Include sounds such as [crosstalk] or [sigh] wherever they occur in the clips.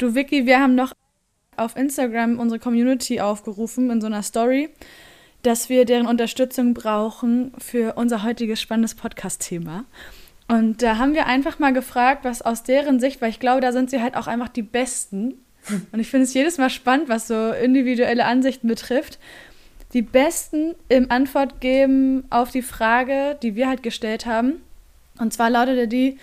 Du Vicky, wir haben noch auf Instagram unsere Community aufgerufen in so einer Story, dass wir deren Unterstützung brauchen für unser heutiges spannendes Podcast-Thema. Und da haben wir einfach mal gefragt, was aus deren Sicht, weil ich glaube, da sind sie halt auch einfach die Besten. Und ich finde es jedes Mal spannend, was so individuelle Ansichten betrifft. Die Besten im Antwort geben auf die Frage, die wir halt gestellt haben. Und zwar lautete die,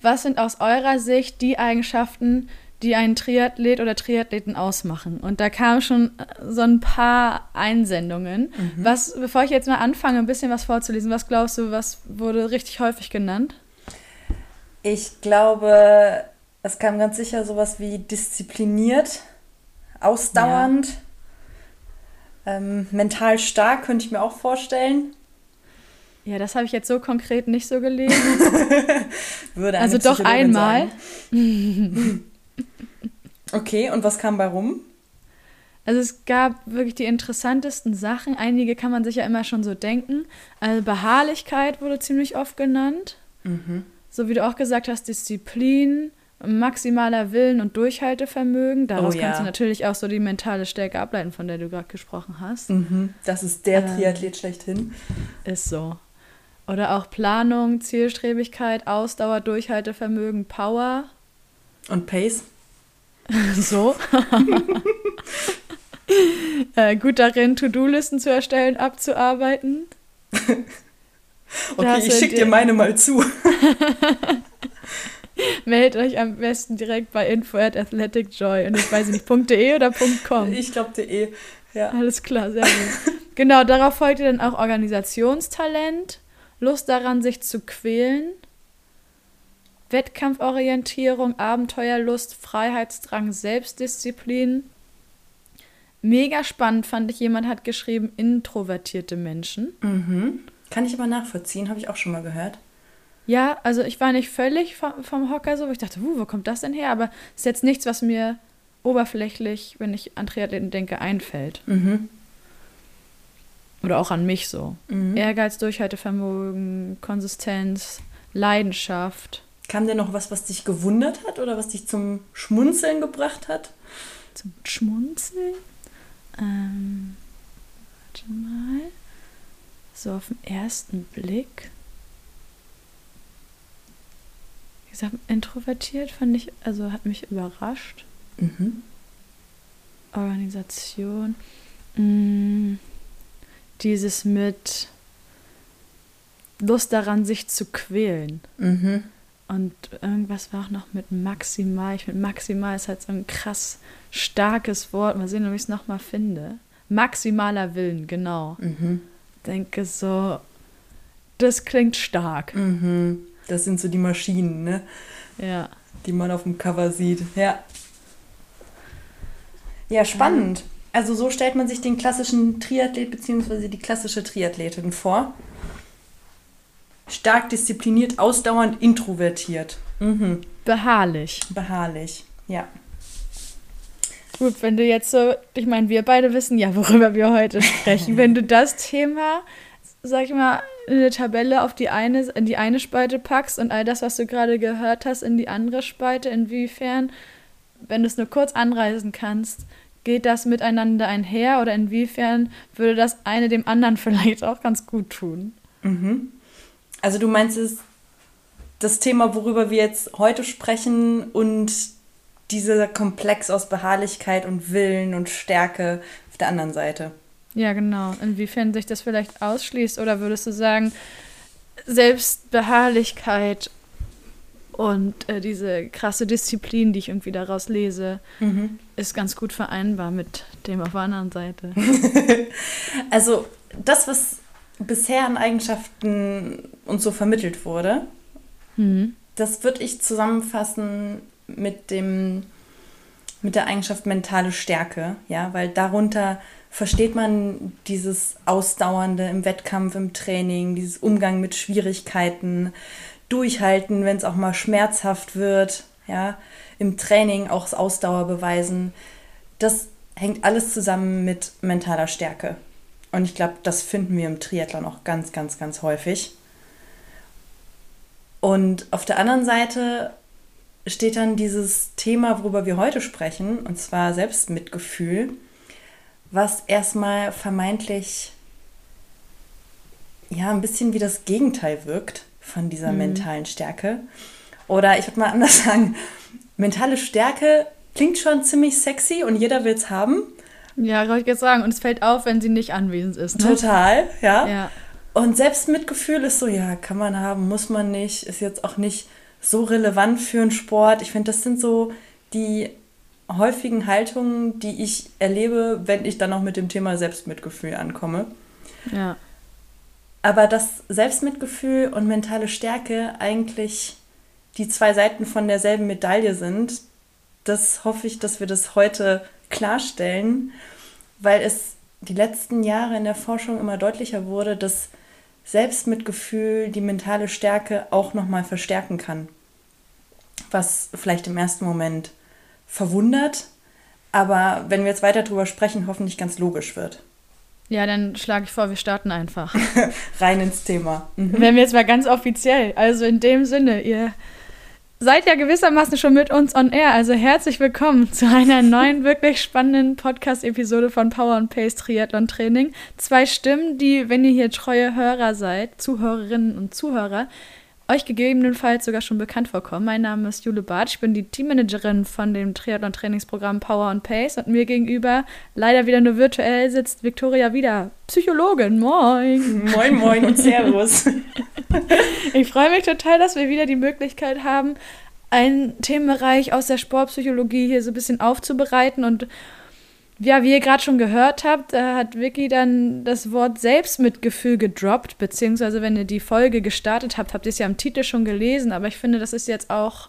was sind aus eurer Sicht die Eigenschaften, die einen Triathlet oder Triathleten ausmachen. Und da kamen schon äh, so ein paar Einsendungen. Mhm. Was, bevor ich jetzt mal anfange, ein bisschen was vorzulesen, was glaubst du, was wurde richtig häufig genannt? Ich glaube, es kam ganz sicher sowas wie diszipliniert, ausdauernd, ja. ähm, mental stark, könnte ich mir auch vorstellen. Ja, das habe ich jetzt so konkret nicht so gelesen. [laughs] Würde also doch einmal. [laughs] okay, und was kam bei rum? Also es gab wirklich die interessantesten Sachen. Einige kann man sich ja immer schon so denken. Also Beharrlichkeit wurde ziemlich oft genannt. Mhm. So wie du auch gesagt hast, Disziplin, maximaler Willen und Durchhaltevermögen. Daraus oh, ja. kannst du natürlich auch so die mentale Stärke ableiten, von der du gerade gesprochen hast. Mhm. Das ist der ähm, Triathlet schlechthin. Ist so. Oder auch Planung, Zielstrebigkeit, Ausdauer, Durchhaltevermögen, Power. Und Pace. [laughs] so. [laughs] äh, gut darin, To-Do-Listen zu erstellen, abzuarbeiten. [laughs] okay, ich schicke dir meine mal zu. Meldet euch am besten direkt bei info at athleticjoy. Und ich weiß nicht, .de oder .com? Ich glaube .de, ja. Alles klar, sehr gut. genau, darauf folgt dann auch Organisationstalent, Lust daran, sich zu quälen, Wettkampforientierung, Abenteuerlust, Freiheitsdrang, Selbstdisziplin. Mega spannend fand ich, jemand hat geschrieben, introvertierte Menschen. Mhm. Kann ich aber nachvollziehen, habe ich auch schon mal gehört. Ja, also ich war nicht völlig vom, vom Hocker so, ich dachte, wo kommt das denn her? Aber es ist jetzt nichts, was mir oberflächlich, wenn ich an Triathleten denke, einfällt. Mhm. Oder auch an mich so. Mhm. Ehrgeiz, Durchhaltevermögen, Konsistenz, Leidenschaft. Kam denn noch was, was dich gewundert hat oder was dich zum Schmunzeln gebracht hat? Zum Schmunzeln? Ähm, warte mal. So auf den ersten Blick. Wie gesagt, introvertiert fand ich, also hat mich überrascht. Mhm. Organisation. Mh, dieses mit Lust daran, sich zu quälen. Mhm. Und irgendwas war auch noch mit maximal. Ich finde, maximal ist halt so ein krass starkes Wort. Mal sehen, ob ich es nochmal finde. Maximaler Willen, genau. Mhm. Denke so, das klingt stark. Mhm. Das sind so die Maschinen, ne? Ja. Die man auf dem Cover sieht. Ja. Ja, spannend. Also so stellt man sich den klassischen Triathlet bzw. die klassische Triathletin vor. Stark diszipliniert, ausdauernd, introvertiert. Mhm. Beharrlich. Beharrlich, ja. Gut, wenn du jetzt so, ich meine, wir beide wissen ja, worüber wir heute sprechen. wenn du das Thema, sag ich mal, in eine Tabelle auf die eine, in die eine Spalte packst und all das, was du gerade gehört hast, in die andere Spalte, inwiefern, wenn du es nur kurz anreißen kannst, geht das miteinander einher oder inwiefern würde das eine dem anderen [laughs] vielleicht auch ganz gut tun? Mhm. Also du meinst es, das Thema, worüber wir jetzt heute sprechen und dieser Komplex aus Beharrlichkeit und Willen und Stärke auf der anderen Seite. Ja, genau. Inwiefern sich das vielleicht ausschließt oder würdest du sagen, selbst Beharrlichkeit und äh, diese krasse Disziplin, die ich irgendwie daraus lese, mhm. ist ganz gut vereinbar mit dem auf der anderen Seite. [laughs] also das, was bisher an Eigenschaften uns so vermittelt wurde, mhm. das würde ich zusammenfassen mit dem mit der Eigenschaft mentale Stärke, ja, weil darunter versteht man dieses Ausdauernde im Wettkampf, im Training, dieses Umgang mit Schwierigkeiten, durchhalten, wenn es auch mal schmerzhaft wird, ja, im Training auch das Ausdauer beweisen. Das hängt alles zusammen mit mentaler Stärke. Und ich glaube, das finden wir im Triathlon auch ganz, ganz, ganz häufig. Und auf der anderen Seite steht dann dieses Thema, worüber wir heute sprechen, und zwar Selbstmitgefühl, was erstmal vermeintlich ja ein bisschen wie das Gegenteil wirkt von dieser mhm. mentalen Stärke. Oder ich würde mal anders [laughs] sagen, mentale Stärke klingt schon ziemlich sexy und jeder will es haben. Ja, kann ich jetzt sagen. Und es fällt auf, wenn sie nicht anwesend ist. Ne? Total, ja. ja. Und Selbstmitgefühl ist so, ja, kann man haben, muss man nicht, ist jetzt auch nicht so relevant für einen Sport. Ich finde, das sind so die häufigen Haltungen, die ich erlebe, wenn ich dann auch mit dem Thema Selbstmitgefühl ankomme. Ja. Aber dass Selbstmitgefühl und mentale Stärke eigentlich die zwei Seiten von derselben Medaille sind, das hoffe ich, dass wir das heute klarstellen, weil es die letzten Jahre in der Forschung immer deutlicher wurde, dass Selbstmitgefühl die mentale Stärke auch nochmal verstärken kann. Was vielleicht im ersten Moment verwundert, aber wenn wir jetzt weiter drüber sprechen, hoffentlich ganz logisch wird. Ja, dann schlage ich vor, wir starten einfach. [laughs] Rein ins Thema. Mhm. Wenn wir jetzt mal ganz offiziell, also in dem Sinne, ihr seid ja gewissermaßen schon mit uns on air, also herzlich willkommen zu einer [laughs] neuen, wirklich spannenden Podcast-Episode von Power and Pace Triathlon Training. Zwei Stimmen, die, wenn ihr hier treue Hörer seid, Zuhörerinnen und Zuhörer, euch gegebenenfalls sogar schon bekannt vorkommen. Mein Name ist Jule Barth, ich bin die Teammanagerin von dem Triathlon-Trainingsprogramm Power and Pace und mir gegenüber, leider wieder nur virtuell, sitzt Viktoria wieder, Psychologin. Moin! Moin, moin und Servus! [laughs] ich freue mich total, dass wir wieder die Möglichkeit haben, einen Themenbereich aus der Sportpsychologie hier so ein bisschen aufzubereiten und ja, wie ihr gerade schon gehört habt, da hat Vicky dann das Wort Selbstmitgefühl gedroppt, beziehungsweise wenn ihr die Folge gestartet habt, habt ihr es ja im Titel schon gelesen, aber ich finde, das ist jetzt auch,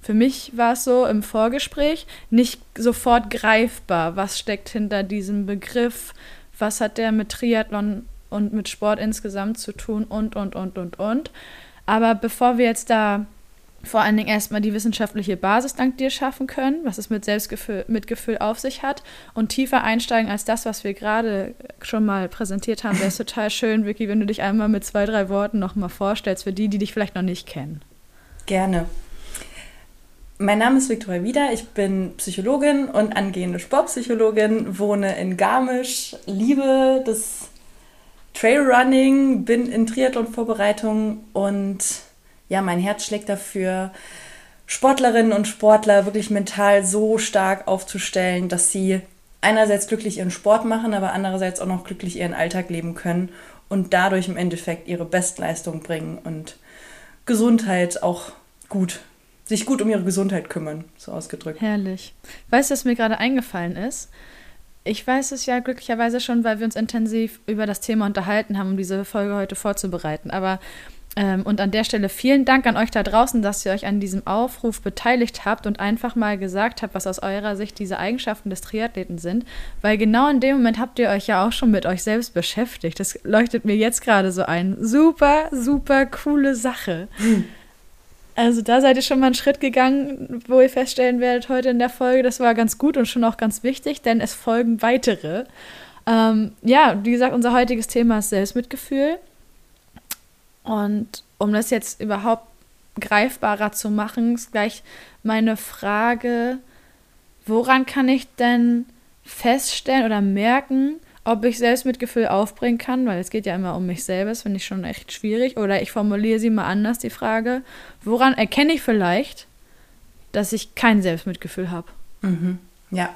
für mich war es so im Vorgespräch, nicht sofort greifbar, was steckt hinter diesem Begriff, was hat der mit Triathlon und mit Sport insgesamt zu tun und, und, und, und, und. Aber bevor wir jetzt da vor allen Dingen erstmal die wissenschaftliche Basis dank dir schaffen können, was es mit Selbstgefühl, mit Gefühl auf sich hat und tiefer einsteigen als das, was wir gerade schon mal präsentiert haben, wäre es [laughs] total schön, Vicky, wenn du dich einmal mit zwei, drei Worten nochmal vorstellst für die, die dich vielleicht noch nicht kennen. Gerne. Mein Name ist Viktoria Wieder, ich bin Psychologin und angehende Sportpsychologin, wohne in Garmisch, liebe das Trailrunning, bin in Triathlon-Vorbereitung und ja, mein Herz schlägt dafür, Sportlerinnen und Sportler wirklich mental so stark aufzustellen, dass sie einerseits glücklich ihren Sport machen, aber andererseits auch noch glücklich ihren Alltag leben können und dadurch im Endeffekt ihre Bestleistung bringen und Gesundheit auch gut, sich gut um ihre Gesundheit kümmern, so ausgedrückt. Herrlich. Weißt du, was mir gerade eingefallen ist? Ich weiß es ja glücklicherweise schon, weil wir uns intensiv über das Thema unterhalten haben, um diese Folge heute vorzubereiten. Aber ähm, und an der Stelle vielen Dank an euch da draußen, dass ihr euch an diesem Aufruf beteiligt habt und einfach mal gesagt habt, was aus eurer Sicht diese Eigenschaften des Triathleten sind. Weil genau in dem Moment habt ihr euch ja auch schon mit euch selbst beschäftigt. Das leuchtet mir jetzt gerade so ein. Super, super coole Sache. Also da seid ihr schon mal einen Schritt gegangen, wo ihr feststellen werdet heute in der Folge, das war ganz gut und schon auch ganz wichtig, denn es folgen weitere. Ähm, ja, wie gesagt, unser heutiges Thema ist Selbstmitgefühl. Und um das jetzt überhaupt greifbarer zu machen, ist gleich meine Frage, woran kann ich denn feststellen oder merken, ob ich Selbstmitgefühl aufbringen kann, weil es geht ja immer um mich das finde ich schon echt schwierig. Oder ich formuliere sie mal anders, die Frage, woran erkenne ich vielleicht, dass ich kein Selbstmitgefühl habe? Mhm. Ja.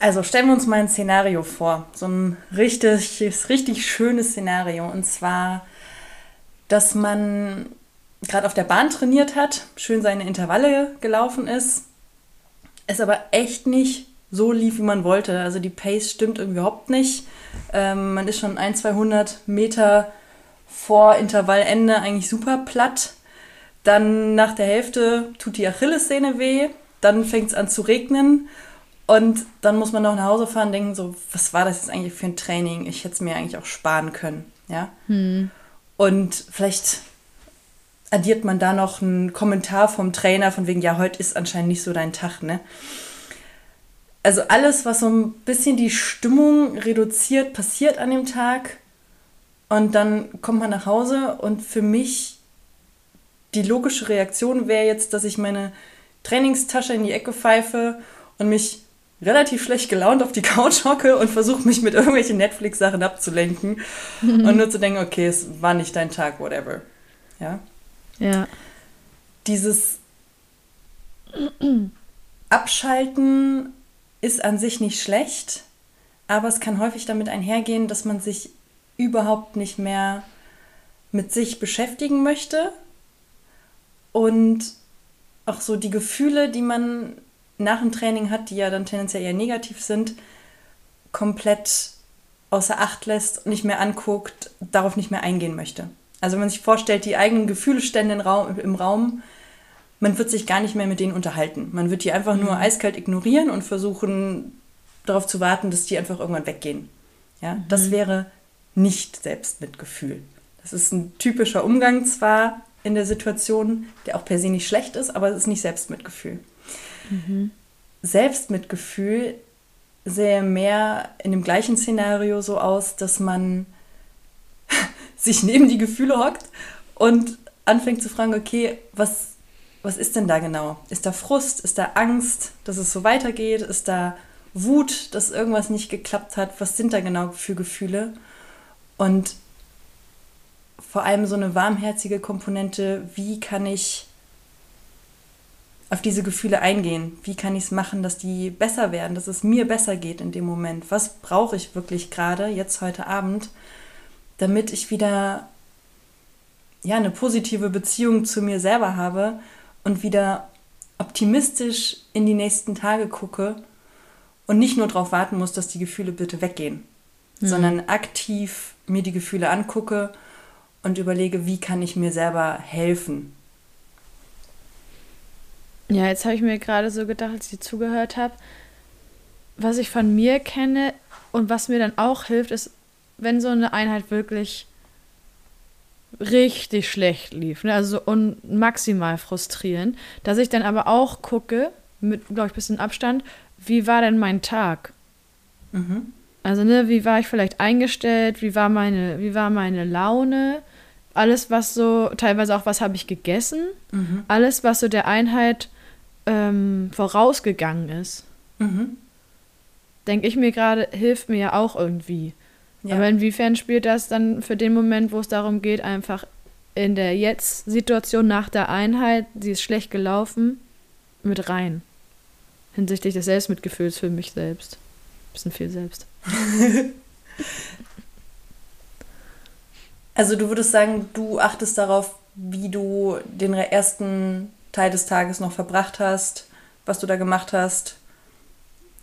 Also stellen wir uns mal ein Szenario vor, so ein richtig, richtig schönes Szenario. Und zwar, dass man gerade auf der Bahn trainiert hat, schön seine Intervalle gelaufen ist, es aber echt nicht so lief, wie man wollte. Also die Pace stimmt überhaupt nicht. Ähm, man ist schon ein, 200 Meter vor Intervallende eigentlich super platt. Dann nach der Hälfte tut die Achillessehne weh. Dann fängt es an zu regnen und dann muss man noch nach Hause fahren und denken so, was war das jetzt eigentlich für ein Training? Ich hätte es mir eigentlich auch sparen können, ja. Hm. Und vielleicht addiert man da noch einen Kommentar vom Trainer von wegen, ja, heute ist anscheinend nicht so dein Tag, ne? Also alles, was so ein bisschen die Stimmung reduziert, passiert an dem Tag. Und dann kommt man nach Hause und für mich die logische Reaktion wäre jetzt, dass ich meine Trainingstasche in die Ecke pfeife und mich relativ schlecht gelaunt auf die Couch hocke und versuche mich mit irgendwelchen Netflix-Sachen abzulenken und nur zu denken, okay, es war nicht dein Tag, whatever. Ja. Ja. Dieses Abschalten ist an sich nicht schlecht, aber es kann häufig damit einhergehen, dass man sich überhaupt nicht mehr mit sich beschäftigen möchte und auch so die Gefühle, die man nach dem Training hat, die ja dann tendenziell eher negativ sind, komplett außer Acht lässt, nicht mehr anguckt, darauf nicht mehr eingehen möchte. Also wenn man sich vorstellt, die eigenen Gefühlstände im Raum, im Raum man wird sich gar nicht mehr mit denen unterhalten. Man wird die einfach nur mhm. eiskalt ignorieren und versuchen darauf zu warten, dass die einfach irgendwann weggehen. Ja, mhm. das wäre nicht Selbstmitgefühl. Das ist ein typischer Umgang zwar in der Situation, der auch per se nicht schlecht ist, aber es ist nicht Selbstmitgefühl. Mhm. Selbstmitgefühl sähe mehr in dem gleichen Szenario so aus, dass man [laughs] sich neben die Gefühle hockt und anfängt zu fragen, okay, was, was ist denn da genau? Ist da Frust? Ist da Angst, dass es so weitergeht? Ist da Wut, dass irgendwas nicht geklappt hat? Was sind da genau für Gefühle? Und vor allem so eine warmherzige Komponente, wie kann ich auf diese Gefühle eingehen? Wie kann ich es machen, dass die besser werden, dass es mir besser geht in dem Moment? Was brauche ich wirklich gerade jetzt heute Abend, damit ich wieder ja, eine positive Beziehung zu mir selber habe und wieder optimistisch in die nächsten Tage gucke und nicht nur darauf warten muss, dass die Gefühle bitte weggehen, mhm. sondern aktiv mir die Gefühle angucke und überlege, wie kann ich mir selber helfen. Ja, jetzt habe ich mir gerade so gedacht, als ich zugehört habe, was ich von mir kenne und was mir dann auch hilft, ist, wenn so eine Einheit wirklich richtig schlecht lief, ne? also und maximal frustrierend, dass ich dann aber auch gucke, mit, glaube ich, ein bisschen Abstand, wie war denn mein Tag? Mhm. Also, ne, wie war ich vielleicht eingestellt, wie war meine, wie war meine Laune? Alles, was so, teilweise auch, was habe ich gegessen? Mhm. Alles, was so der Einheit ähm, vorausgegangen ist. Mhm. Denke ich mir gerade, hilft mir ja auch irgendwie. Ja. Aber inwiefern spielt das dann für den Moment, wo es darum geht, einfach in der Jetzt-Situation nach der Einheit, die ist schlecht gelaufen, mit rein? Hinsichtlich des Selbstmitgefühls für mich selbst. Bisschen viel selbst. [laughs] also du würdest sagen, du achtest darauf, wie du den ersten Teil des Tages noch verbracht hast, was du da gemacht hast,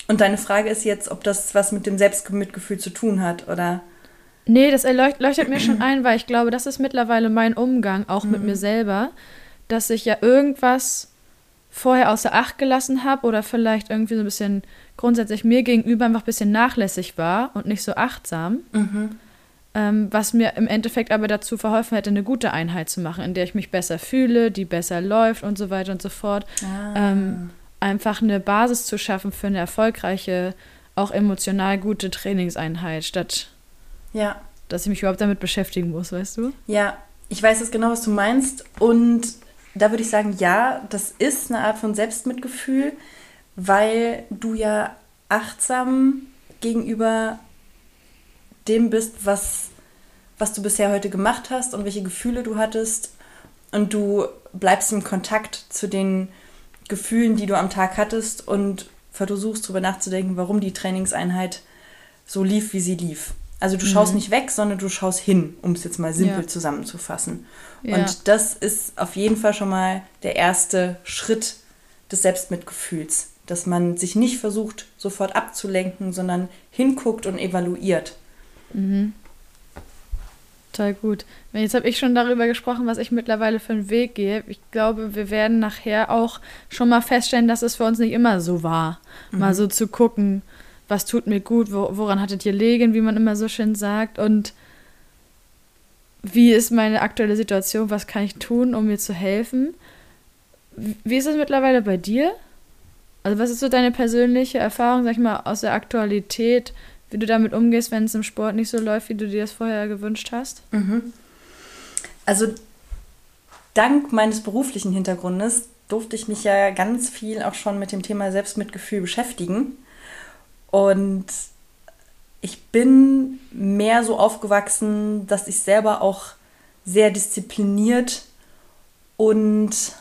und deine Frage ist jetzt, ob das was mit dem Selbstmitgefühl zu tun hat, oder? Nee, das leuchtet mir schon [clears throat] ein, weil ich glaube, das ist mittlerweile mein Umgang, auch mhm. mit mir selber, dass ich ja irgendwas vorher außer Acht gelassen habe oder vielleicht irgendwie so ein bisschen grundsätzlich mir gegenüber einfach ein bisschen nachlässig war und nicht so achtsam. Mhm. Ähm, was mir im Endeffekt aber dazu verholfen hätte, eine gute Einheit zu machen, in der ich mich besser fühle, die besser läuft und so weiter und so fort. Ah. Ähm, einfach eine Basis zu schaffen für eine erfolgreiche, auch emotional gute Trainingseinheit, statt ja. dass ich mich überhaupt damit beschäftigen muss, weißt du? Ja, ich weiß jetzt genau, was du meinst. Und da würde ich sagen, ja, das ist eine Art von Selbstmitgefühl, weil du ja achtsam gegenüber dem bist, was, was du bisher heute gemacht hast und welche Gefühle du hattest. Und du bleibst im Kontakt zu den Gefühlen, die du am Tag hattest und versuchst darüber nachzudenken, warum die Trainingseinheit so lief, wie sie lief. Also du schaust mhm. nicht weg, sondern du schaust hin, um es jetzt mal simpel ja. zusammenzufassen. Ja. Und das ist auf jeden Fall schon mal der erste Schritt des Selbstmitgefühls, dass man sich nicht versucht, sofort abzulenken, sondern hinguckt und evaluiert. Mhm. Total gut. Jetzt habe ich schon darüber gesprochen, was ich mittlerweile für einen Weg gehe. Ich glaube, wir werden nachher auch schon mal feststellen, dass es für uns nicht immer so war. Mhm. Mal so zu gucken, was tut mir gut, wo, woran hattet ihr legen, wie man immer so schön sagt. Und wie ist meine aktuelle Situation, was kann ich tun, um mir zu helfen. Wie ist es mittlerweile bei dir? Also was ist so deine persönliche Erfahrung, sag ich mal, aus der Aktualität wie du damit umgehst, wenn es im Sport nicht so läuft, wie du dir das vorher gewünscht hast? Mhm. Also dank meines beruflichen Hintergrundes durfte ich mich ja ganz viel auch schon mit dem Thema Selbstmitgefühl beschäftigen. Und ich bin mehr so aufgewachsen, dass ich selber auch sehr diszipliniert und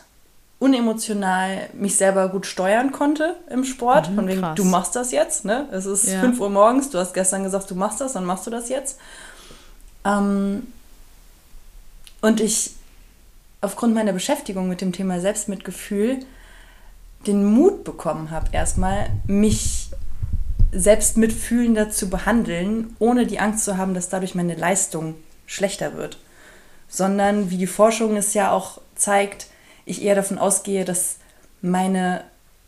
unemotional mich selber gut steuern konnte im Sport. Mhm, Von wegen, krass. du machst das jetzt, ne? Es ist ja. 5 Uhr morgens, du hast gestern gesagt, du machst das, dann machst du das jetzt. Ähm, und ich aufgrund meiner Beschäftigung mit dem Thema Selbstmitgefühl den Mut bekommen habe, erstmal mich selbst mitfühlender zu behandeln, ohne die Angst zu haben, dass dadurch meine Leistung schlechter wird. Sondern, wie die Forschung es ja auch zeigt, ich eher davon ausgehe, dass meine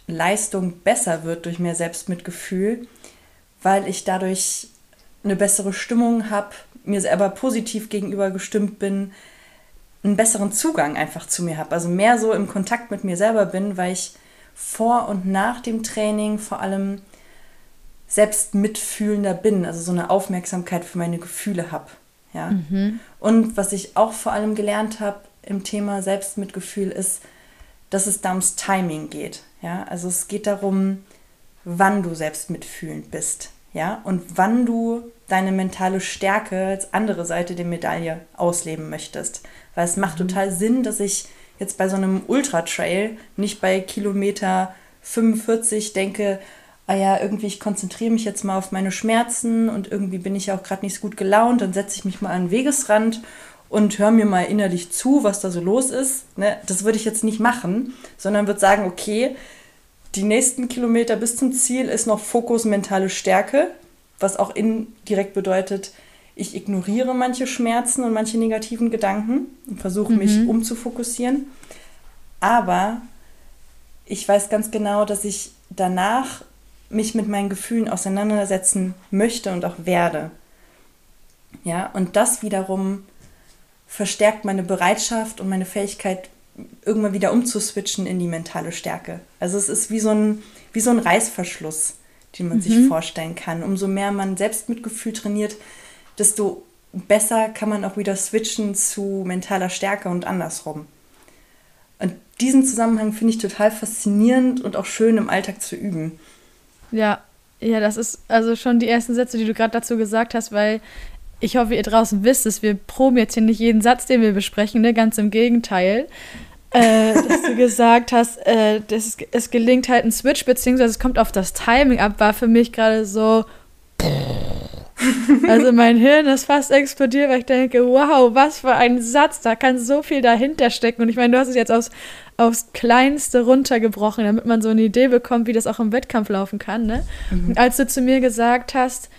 Leistung besser wird durch mehr Selbstmitgefühl, weil ich dadurch eine bessere Stimmung habe, mir selber positiv gegenüber gestimmt bin, einen besseren Zugang einfach zu mir habe. Also mehr so im Kontakt mit mir selber bin, weil ich vor und nach dem Training vor allem selbst mitfühlender bin, also so eine Aufmerksamkeit für meine Gefühle habe. Ja? Mhm. Und was ich auch vor allem gelernt habe im Thema Selbstmitgefühl ist, dass es da ums Timing geht. Ja? Also es geht darum, wann du selbst mitfühlend bist. Ja? Und wann du deine mentale Stärke als andere Seite der Medaille ausleben möchtest. Weil es macht mhm. total Sinn, dass ich jetzt bei so einem Ultra-Trail nicht bei Kilometer 45 denke, ah ja, irgendwie, ich konzentriere mich jetzt mal auf meine Schmerzen und irgendwie bin ich ja auch gerade nicht so gut gelaunt, dann setze ich mich mal an den Wegesrand und höre mir mal innerlich zu, was da so los ist. Ne? Das würde ich jetzt nicht machen, sondern würde sagen, okay, die nächsten Kilometer bis zum Ziel ist noch Fokus mentale Stärke, was auch indirekt bedeutet, ich ignoriere manche Schmerzen und manche negativen Gedanken und versuche mhm. mich umzufokussieren. Aber ich weiß ganz genau, dass ich danach mich mit meinen Gefühlen auseinandersetzen möchte und auch werde. Ja, und das wiederum verstärkt meine Bereitschaft und meine Fähigkeit, irgendwann wieder umzuswitchen in die mentale Stärke. Also es ist wie so ein, wie so ein Reißverschluss, den man mhm. sich vorstellen kann. Umso mehr man Selbstmitgefühl trainiert, desto besser kann man auch wieder switchen zu mentaler Stärke und andersrum. Und diesen Zusammenhang finde ich total faszinierend und auch schön im Alltag zu üben. Ja, ja, das ist also schon die ersten Sätze, die du gerade dazu gesagt hast, weil ich hoffe, ihr draußen wisst es, wir proben jetzt hier nicht jeden Satz, den wir besprechen, ne? ganz im Gegenteil. äh, dass du gesagt hast, äh, das, es gelingt halt ein Switch, beziehungsweise es kommt auf das Timing ab, war für mich gerade so. [laughs] Also mein Hirn ist fast explodiert, weil ich denke, wow, was für ein Satz, da kann so viel dahinter stecken. Und ich meine, du hast es jetzt aus aufs Kleinste runtergebrochen, damit man so eine Idee bekommt, wie das auch im Wettkampf laufen kann. Ne? Mhm. Als du zu mir gesagt hast,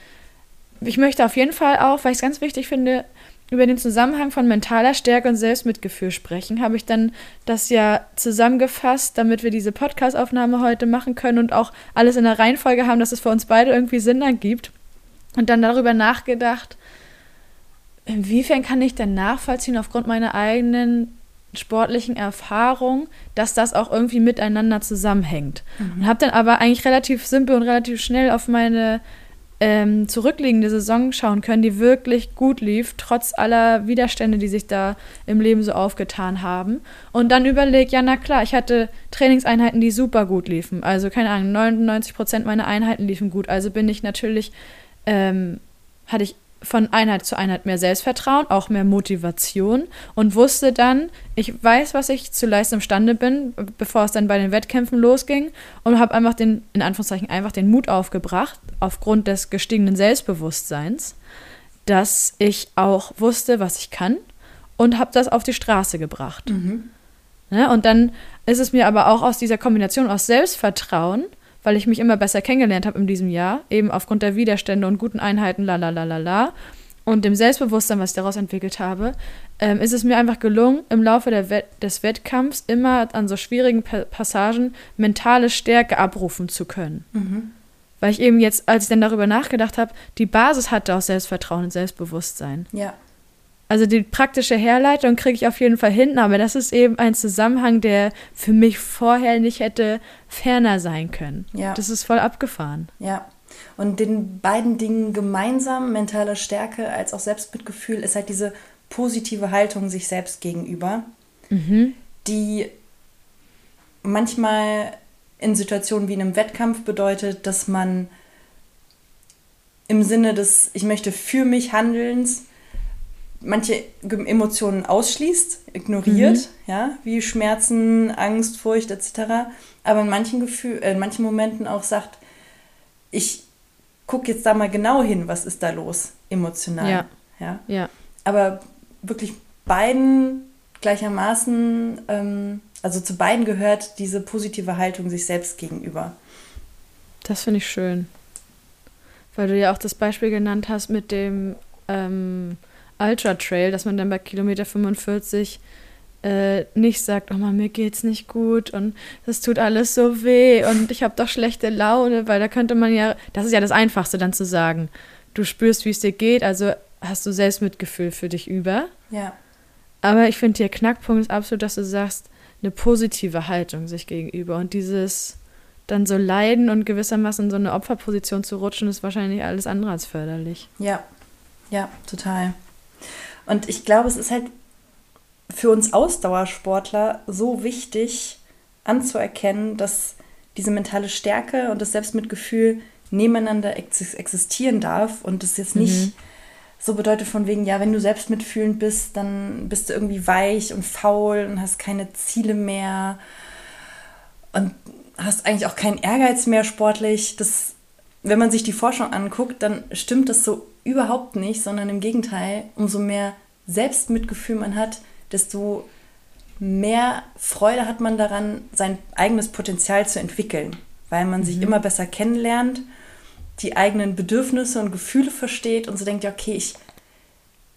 ich möchte auf jeden Fall auch, weil ich es ganz wichtig finde, über den Zusammenhang von mentaler Stärke und Selbstmitgefühl sprechen, habe ich dann das ja zusammengefasst, damit wir diese Podcastaufnahme heute machen können und auch alles in der Reihenfolge haben, dass es für uns beide irgendwie Sinn ergibt. Und dann darüber nachgedacht, inwiefern kann ich denn nachvollziehen aufgrund meiner eigenen sportlichen Erfahrung, dass das auch irgendwie miteinander zusammenhängt. Mhm. Und habe dann aber eigentlich relativ simpel und relativ schnell auf meine ähm, zurückliegende Saison schauen können, die wirklich gut lief, trotz aller Widerstände, die sich da im Leben so aufgetan haben. Und dann überlegt, ja, na klar, ich hatte Trainingseinheiten, die super gut liefen. Also, keine Ahnung, 99 Prozent meiner Einheiten liefen gut. Also bin ich natürlich, ähm, hatte ich von Einheit zu Einheit mehr Selbstvertrauen, auch mehr Motivation und wusste dann, ich weiß, was ich zu leisten imstande bin, bevor es dann bei den Wettkämpfen losging und habe einfach den, in Anführungszeichen, einfach den Mut aufgebracht, aufgrund des gestiegenen Selbstbewusstseins, dass ich auch wusste, was ich kann und habe das auf die Straße gebracht. Mhm. Ja, und dann ist es mir aber auch aus dieser Kombination aus Selbstvertrauen weil ich mich immer besser kennengelernt habe in diesem Jahr, eben aufgrund der Widerstände und guten Einheiten, la la la la la, und dem Selbstbewusstsein, was ich daraus entwickelt habe, ähm, ist es mir einfach gelungen, im Laufe Wett des Wettkampfs immer an so schwierigen pa Passagen mentale Stärke abrufen zu können. Mhm. Weil ich eben jetzt, als ich dann darüber nachgedacht habe, die Basis hatte aus Selbstvertrauen und Selbstbewusstsein. Ja. Also die praktische Herleitung kriege ich auf jeden Fall hin, aber das ist eben ein Zusammenhang, der für mich vorher nicht hätte ferner sein können. Ja. Das ist voll abgefahren. Ja. Und den beiden Dingen gemeinsam, mentaler Stärke als auch Selbstmitgefühl, ist halt diese positive Haltung sich selbst gegenüber. mhm. die manchmal in Situationen wie in einem Wettkampf bedeutet, dass man im Sinne des Ich möchte für mich Handelns manche Emotionen ausschließt, ignoriert, mhm. ja, wie Schmerzen, Angst, Furcht etc. Aber in manchen Gefühl, äh, in manchen Momenten auch sagt, ich gucke jetzt da mal genau hin, was ist da los, emotional. Ja. Ja. ja. Aber wirklich beiden gleichermaßen, ähm, also zu beiden gehört diese positive Haltung sich selbst gegenüber. Das finde ich schön. Weil du ja auch das Beispiel genannt hast mit dem ähm, Ultra Trail, dass man dann bei Kilometer 45 äh, nicht sagt, oh Mann, mir geht's nicht gut und das tut alles so weh und ich habe doch schlechte Laune, weil da könnte man ja, das ist ja das Einfachste dann zu sagen. Du spürst, wie es dir geht, also hast du Selbstmitgefühl für dich über. Ja. Aber ich finde, der Knackpunkt ist absolut, dass du sagst, eine positive Haltung sich gegenüber und dieses dann so leiden und gewissermaßen in so eine Opferposition zu rutschen, ist wahrscheinlich alles andere als förderlich. Ja, ja, total. Und ich glaube, es ist halt für uns Ausdauersportler so wichtig anzuerkennen, dass diese mentale Stärke und das Selbstmitgefühl nebeneinander existieren darf und es jetzt nicht mhm. so bedeutet von wegen, ja, wenn du selbstmitfühlend bist, dann bist du irgendwie weich und faul und hast keine Ziele mehr und hast eigentlich auch keinen Ehrgeiz mehr sportlich. Das, wenn man sich die Forschung anguckt, dann stimmt das so überhaupt nicht, sondern im Gegenteil, umso mehr Selbstmitgefühl man hat, desto mehr Freude hat man daran, sein eigenes Potenzial zu entwickeln, weil man mhm. sich immer besser kennenlernt, die eigenen Bedürfnisse und Gefühle versteht und so denkt, ja, okay, ich,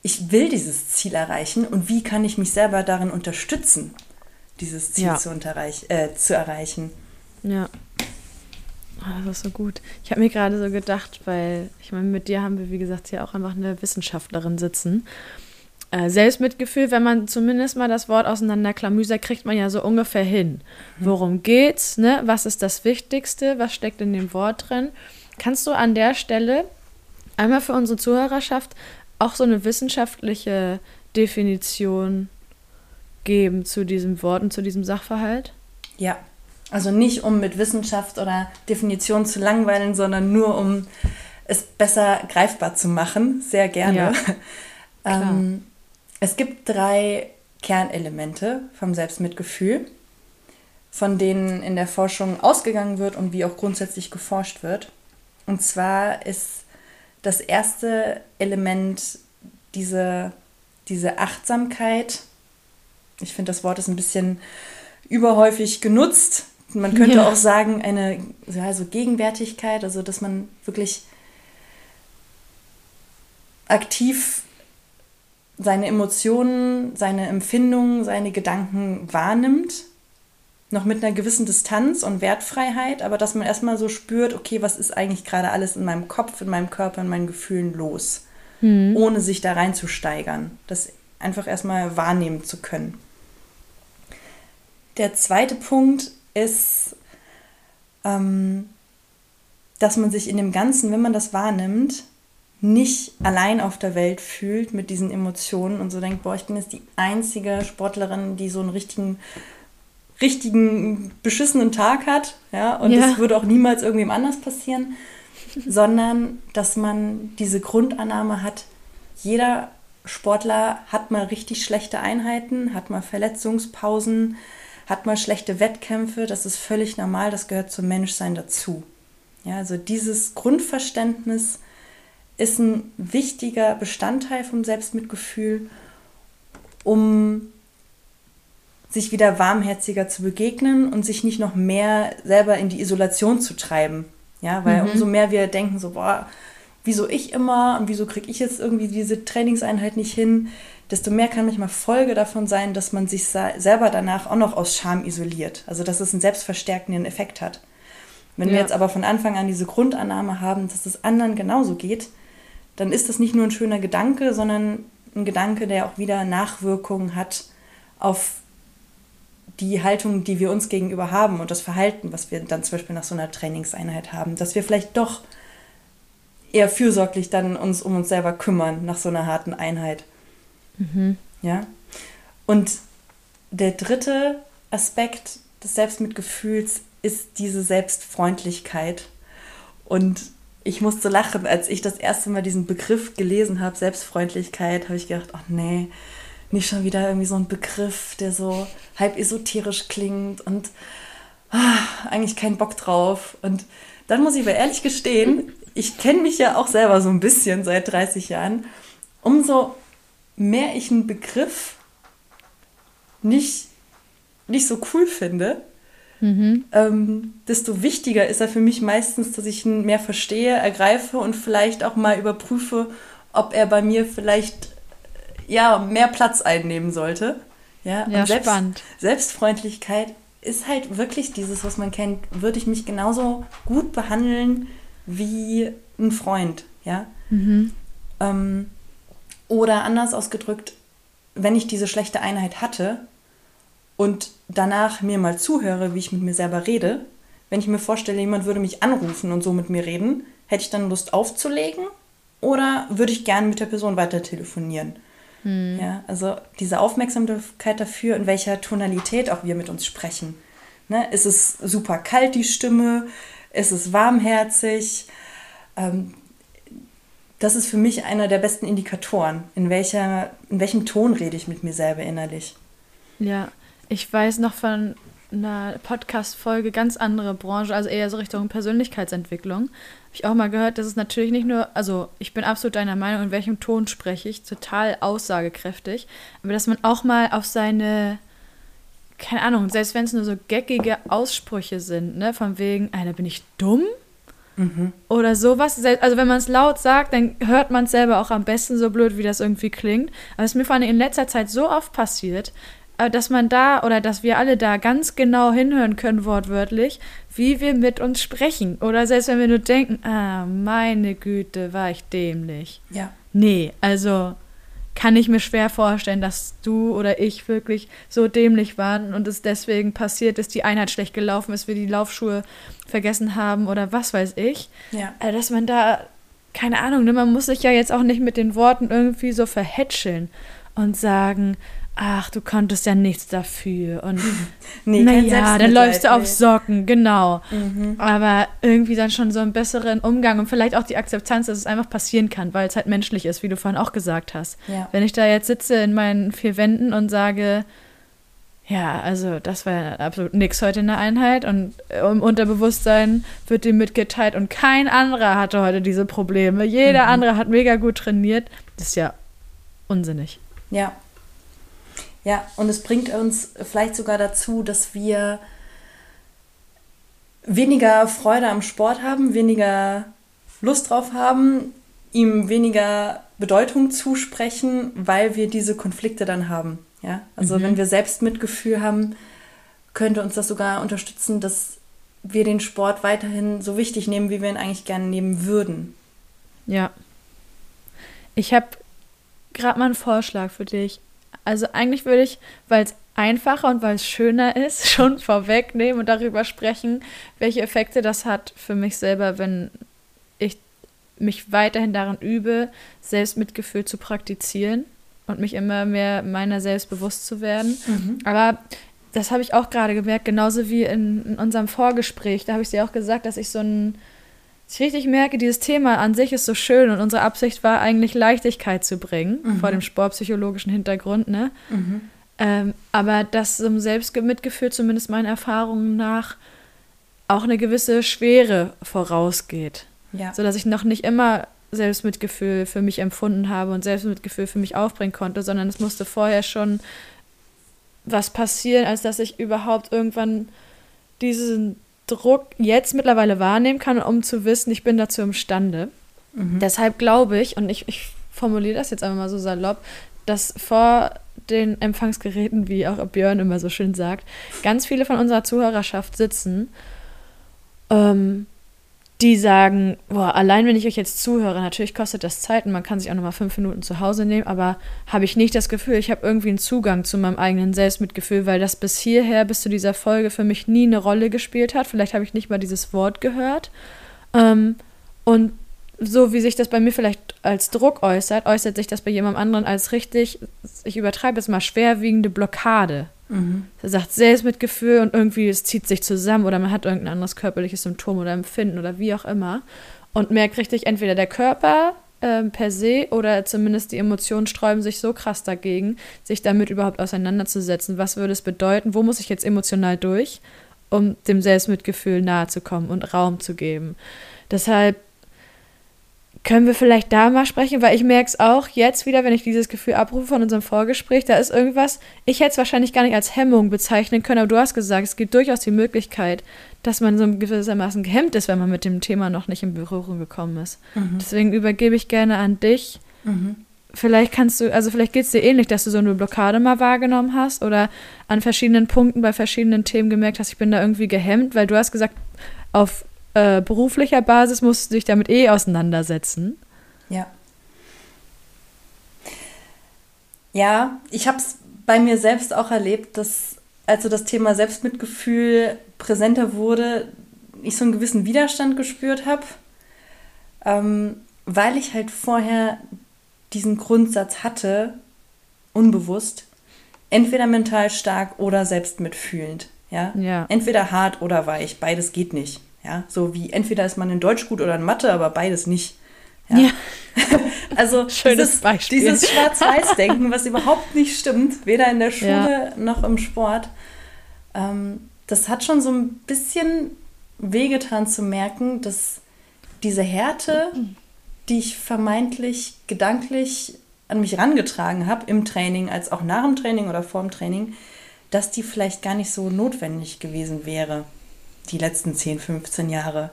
ich will dieses Ziel erreichen und wie kann ich mich selber darin unterstützen, dieses Ziel ja. zu, äh, zu erreichen. Ja. Oh, das ist so gut. Ich habe mir gerade so gedacht, weil ich meine, mit dir haben wir, wie gesagt, hier auch einfach eine Wissenschaftlerin sitzen äh, Selbstmitgefühl, wenn man zumindest mal das Wort auseinanderklamüsert, kriegt man ja so ungefähr hin. Worum geht's? Ne? Was ist das Wichtigste? Was steckt in dem Wort drin? Kannst du an der Stelle einmal für unsere Zuhörerschaft auch so eine wissenschaftliche Definition geben zu diesem Wort und zu diesem Sachverhalt? Ja, also nicht um mit Wissenschaft oder Definition zu langweilen, sondern nur um es besser greifbar zu machen. Sehr gerne. Ja, [laughs] ähm, es gibt drei Kernelemente vom Selbstmitgefühl, von denen in der Forschung ausgegangen wird und wie auch grundsätzlich geforscht wird. Und zwar ist das erste Element diese, diese Achtsamkeit. Ich finde, das Wort ist ein bisschen überhäufig genutzt. Man könnte ja. auch sagen, eine also Gegenwärtigkeit, also dass man wirklich aktiv seine Emotionen, seine Empfindungen, seine Gedanken wahrnimmt, noch mit einer gewissen Distanz und Wertfreiheit, aber dass man erstmal so spürt, okay, was ist eigentlich gerade alles in meinem Kopf, in meinem Körper, in meinen Gefühlen los, mhm. ohne sich da reinzusteigern, das einfach erstmal wahrnehmen zu können. Der zweite Punkt ist, ähm, dass man sich in dem Ganzen, wenn man das wahrnimmt, nicht allein auf der Welt fühlt mit diesen Emotionen und so denkt, boah, ich bin jetzt die einzige Sportlerin, die so einen richtigen, richtigen beschissenen Tag hat, ja, und ja. das würde auch niemals irgendwem anders passieren, sondern dass man diese Grundannahme hat, jeder Sportler hat mal richtig schlechte Einheiten, hat mal Verletzungspausen, hat mal schlechte Wettkämpfe, das ist völlig normal, das gehört zum Menschsein dazu. Ja, also dieses Grundverständnis, ist ein wichtiger Bestandteil vom Selbstmitgefühl, um sich wieder warmherziger zu begegnen und sich nicht noch mehr selber in die Isolation zu treiben. Ja, weil mhm. umso mehr wir denken so, boah, wieso ich immer und wieso kriege ich jetzt irgendwie diese Trainingseinheit nicht hin, desto mehr kann manchmal Folge davon sein, dass man sich selber danach auch noch aus Scham isoliert. Also dass es einen selbstverstärkenden Effekt hat. Wenn ja. wir jetzt aber von Anfang an diese Grundannahme haben, dass es anderen genauso geht, dann ist das nicht nur ein schöner Gedanke, sondern ein Gedanke, der auch wieder Nachwirkungen hat auf die Haltung, die wir uns gegenüber haben und das Verhalten, was wir dann zum Beispiel nach so einer Trainingseinheit haben, dass wir vielleicht doch eher fürsorglich dann uns um uns selber kümmern nach so einer harten Einheit. Mhm. Ja. Und der dritte Aspekt des Selbstmitgefühls ist diese Selbstfreundlichkeit. Und ich musste lachen, als ich das erste Mal diesen Begriff gelesen habe, Selbstfreundlichkeit, habe ich gedacht, ach nee, nicht schon wieder irgendwie so ein Begriff, der so halb esoterisch klingt und ah, eigentlich keinen Bock drauf. Und dann muss ich aber ehrlich gestehen, ich kenne mich ja auch selber so ein bisschen seit 30 Jahren. Umso mehr ich einen Begriff nicht, nicht so cool finde, mhm. ähm, desto wichtiger ist er für mich meistens, dass ich ihn mehr verstehe, ergreife und vielleicht auch mal überprüfe, ob er bei mir vielleicht ja, mehr Platz einnehmen sollte. Ja, ja selbst, spannend. Selbstfreundlichkeit ist halt wirklich dieses, was man kennt, würde ich mich genauso gut behandeln wie ein Freund, ja. Mhm. Ähm, oder anders ausgedrückt, wenn ich diese schlechte Einheit hatte und danach mir mal zuhöre, wie ich mit mir selber rede, wenn ich mir vorstelle, jemand würde mich anrufen und so mit mir reden, hätte ich dann Lust aufzulegen oder würde ich gerne mit der Person weiter telefonieren? Hm. Ja, also diese Aufmerksamkeit dafür, in welcher Tonalität auch wir mit uns sprechen. Ne? Ist es super kalt, die Stimme? Ist es warmherzig? Ähm, das ist für mich einer der besten Indikatoren, in, welcher, in welchem Ton rede ich mit mir selber innerlich. Ja, ich weiß noch von einer Podcast-Folge, ganz andere Branche, also eher so Richtung Persönlichkeitsentwicklung. Habe ich auch mal gehört, dass es natürlich nicht nur, also ich bin absolut deiner Meinung, in welchem Ton spreche ich, total aussagekräftig, aber dass man auch mal auf seine, keine Ahnung, selbst wenn es nur so geckige Aussprüche sind, ne, von wegen, Alter, bin ich dumm? Mhm. Oder sowas. Also wenn man es laut sagt, dann hört man es selber auch am besten, so blöd, wie das irgendwie klingt. Aber es ist mir vor allem in letzter Zeit so oft passiert, äh, dass man da oder dass wir alle da ganz genau hinhören können, wortwörtlich, wie wir mit uns sprechen. Oder selbst wenn wir nur denken, ah, meine Güte, war ich dämlich. Ja. Nee, also kann ich mir schwer vorstellen, dass du oder ich wirklich so dämlich waren und es deswegen passiert ist, die Einheit schlecht gelaufen ist, wir die Laufschuhe vergessen haben oder was weiß ich. Ja. Also, dass man da, keine Ahnung, ne, man muss sich ja jetzt auch nicht mit den Worten irgendwie so verhätscheln und sagen, ach, du konntest ja nichts dafür. Und [laughs] nee, naja, dann läufst du auf Socken, genau. Mhm. Aber irgendwie dann schon so einen besseren Umgang und vielleicht auch die Akzeptanz, dass es einfach passieren kann, weil es halt menschlich ist, wie du vorhin auch gesagt hast. Ja. Wenn ich da jetzt sitze in meinen vier Wänden und sage, ja, also das war ja absolut nichts heute in der Einheit und im Unterbewusstsein wird dir mitgeteilt und kein anderer hatte heute diese Probleme. Jeder mhm. andere hat mega gut trainiert. Das ist ja unsinnig. Ja, ja, und es bringt uns vielleicht sogar dazu, dass wir weniger Freude am Sport haben, weniger Lust drauf haben, ihm weniger Bedeutung zusprechen, weil wir diese Konflikte dann haben. Ja, also mhm. wenn wir selbst Mitgefühl haben, könnte uns das sogar unterstützen, dass wir den Sport weiterhin so wichtig nehmen, wie wir ihn eigentlich gerne nehmen würden. Ja. Ich habe gerade mal einen Vorschlag für dich. Also eigentlich würde ich, weil es einfacher und weil es schöner ist, [laughs] schon vorwegnehmen und darüber sprechen, welche Effekte das hat für mich selber, wenn ich mich weiterhin darin übe, Selbstmitgefühl zu praktizieren und mich immer mehr meiner selbst bewusst zu werden. Mhm. Aber das habe ich auch gerade gemerkt, genauso wie in, in unserem Vorgespräch. Da habe ich dir auch gesagt, dass ich so ein ich richtig merke, dieses Thema an sich ist so schön und unsere Absicht war eigentlich Leichtigkeit zu bringen, mhm. vor dem sportpsychologischen Hintergrund, ne? Mhm. Ähm, aber dass im Selbstmitgefühl, zumindest meinen Erfahrungen nach, auch eine gewisse Schwere vorausgeht. Ja. Sodass ich noch nicht immer Selbstmitgefühl für mich empfunden habe und Selbstmitgefühl für mich aufbringen konnte, sondern es musste vorher schon was passieren, als dass ich überhaupt irgendwann diesen Druck jetzt mittlerweile wahrnehmen kann, um zu wissen, ich bin dazu imstande. Mhm. Deshalb glaube ich, und ich, ich formuliere das jetzt einfach mal so salopp, dass vor den Empfangsgeräten, wie auch Björn immer so schön sagt, ganz viele von unserer Zuhörerschaft sitzen ähm, die sagen, boah, allein wenn ich euch jetzt zuhöre, natürlich kostet das Zeit und man kann sich auch nochmal fünf Minuten zu Hause nehmen, aber habe ich nicht das Gefühl, ich habe irgendwie einen Zugang zu meinem eigenen Selbstmitgefühl, weil das bis hierher, bis zu dieser Folge für mich nie eine Rolle gespielt hat. Vielleicht habe ich nicht mal dieses Wort gehört. Ähm, und so wie sich das bei mir vielleicht als Druck äußert, äußert sich das bei jemandem anderen als richtig, ich übertreibe es mal, schwerwiegende Blockade. Mhm. Er sagt Selbstmitgefühl und irgendwie es zieht sich zusammen oder man hat irgendein anderes körperliches Symptom oder Empfinden oder wie auch immer und merkt richtig, entweder der Körper äh, per se oder zumindest die Emotionen sträuben sich so krass dagegen, sich damit überhaupt auseinanderzusetzen. Was würde es bedeuten? Wo muss ich jetzt emotional durch, um dem Selbstmitgefühl nahe zu kommen und Raum zu geben? Deshalb können wir vielleicht da mal sprechen, weil ich merke es auch jetzt wieder, wenn ich dieses Gefühl abrufe von unserem Vorgespräch, da ist irgendwas, ich hätte es wahrscheinlich gar nicht als Hemmung bezeichnen können, aber du hast gesagt, es gibt durchaus die Möglichkeit, dass man so gewissermaßen gehemmt ist, wenn man mit dem Thema noch nicht in Berührung gekommen ist. Mhm. Deswegen übergebe ich gerne an dich. Mhm. Vielleicht kannst du, also vielleicht geht es dir ähnlich, dass du so eine Blockade mal wahrgenommen hast oder an verschiedenen Punkten bei verschiedenen Themen gemerkt hast, ich bin da irgendwie gehemmt, weil du hast gesagt, auf äh, beruflicher Basis musst du dich damit eh auseinandersetzen. Ja. Ja, ich habe es bei mir selbst auch erlebt, dass also das Thema Selbstmitgefühl präsenter wurde, ich so einen gewissen Widerstand gespürt habe, ähm, weil ich halt vorher diesen Grundsatz hatte, unbewusst, entweder mental stark oder selbstmitfühlend. Ja? ja. Entweder hart oder weich, beides geht nicht. Ja, so wie entweder ist man in Deutsch gut oder in Mathe, aber beides nicht. Ja. ja. [laughs] also [laughs] Schönes dieses, Beispiel. dieses Schwarz-Weiß-Denken, was überhaupt nicht stimmt, weder in der Schule ja. noch im Sport, ähm, das hat schon so ein bisschen wehgetan zu merken, dass diese Härte, die ich vermeintlich gedanklich an mich herangetragen habe, im Training als auch nach dem Training oder vor dem Training, dass die vielleicht gar nicht so notwendig gewesen wäre die letzten 10, 15 Jahre.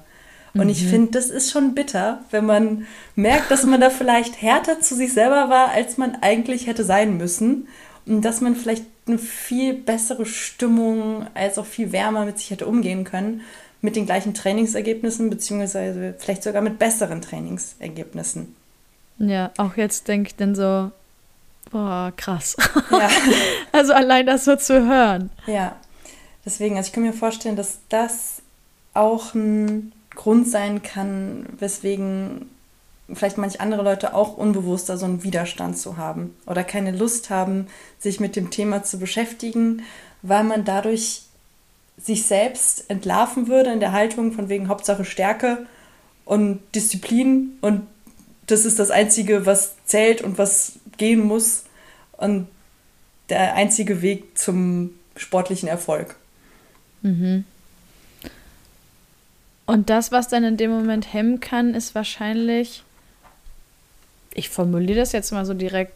Und mhm. ich finde, das ist schon bitter, wenn man merkt, dass man da vielleicht härter zu sich selber war, als man eigentlich hätte sein müssen. Und dass man vielleicht eine viel bessere Stimmung als auch viel wärmer mit sich hätte umgehen können, mit den gleichen Trainingsergebnissen, beziehungsweise vielleicht sogar mit besseren Trainingsergebnissen. Ja, auch jetzt denke ich dann so, boah, krass. Ja. [laughs] also allein das so zu hören. Ja, Deswegen, also ich kann mir vorstellen, dass das auch ein Grund sein kann, weswegen vielleicht manche andere Leute auch unbewusster so einen Widerstand zu haben oder keine Lust haben, sich mit dem Thema zu beschäftigen, weil man dadurch sich selbst entlarven würde in der Haltung von wegen Hauptsache Stärke und Disziplin und das ist das Einzige, was zählt und was gehen muss und der einzige Weg zum sportlichen Erfolg. Mhm. Und das, was dann in dem Moment hemmen kann, ist wahrscheinlich, ich formuliere das jetzt mal so direkt,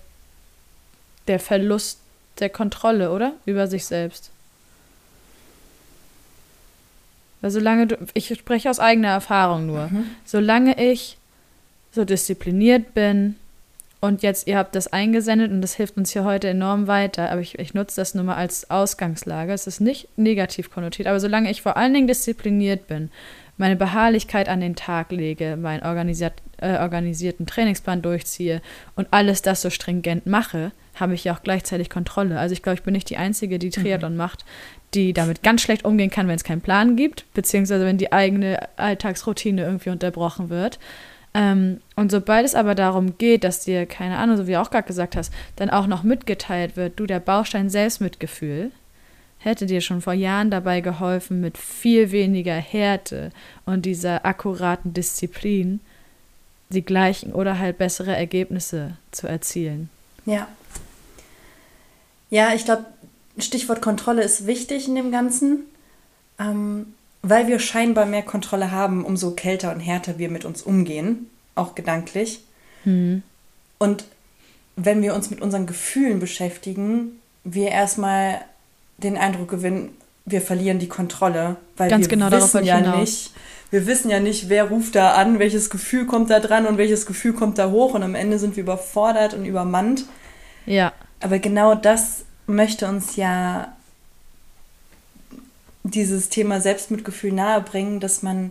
der Verlust der Kontrolle, oder? Über sich selbst. Weil solange du, ich spreche aus eigener Erfahrung nur, mhm. solange ich so diszipliniert bin, und jetzt, ihr habt das eingesendet und das hilft uns hier heute enorm weiter. Aber ich, ich nutze das nur mal als Ausgangslage. Es ist nicht negativ konnotiert, aber solange ich vor allen Dingen diszipliniert bin, meine Beharrlichkeit an den Tag lege, meinen organisiert, äh, organisierten Trainingsplan durchziehe und alles das so stringent mache, habe ich ja auch gleichzeitig Kontrolle. Also ich glaube, ich bin nicht die Einzige, die Triathlon mhm. macht, die damit ganz schlecht umgehen kann, wenn es keinen Plan gibt, beziehungsweise wenn die eigene Alltagsroutine irgendwie unterbrochen wird. Ähm, und sobald es aber darum geht, dass dir, keine Ahnung, so wie du auch gerade gesagt hast, dann auch noch mitgeteilt wird, du, der Baustein Selbstmitgefühl, hätte dir schon vor Jahren dabei geholfen, mit viel weniger Härte und dieser akkuraten Disziplin die gleichen oder halt bessere Ergebnisse zu erzielen. Ja. Ja, ich glaube, Stichwort Kontrolle ist wichtig in dem Ganzen. Ähm, weil wir scheinbar mehr Kontrolle haben, umso kälter und härter wir mit uns umgehen, auch gedanklich. Mhm. Und wenn wir uns mit unseren Gefühlen beschäftigen, wir erstmal den Eindruck gewinnen, wir verlieren die Kontrolle, weil Ganz wir genau wissen ja hinaus. nicht, wir wissen ja nicht, wer ruft da an, welches Gefühl kommt da dran und welches Gefühl kommt da hoch und am Ende sind wir überfordert und übermannt. Ja. Aber genau das möchte uns ja dieses Thema Selbstmitgefühl nahebringen, dass man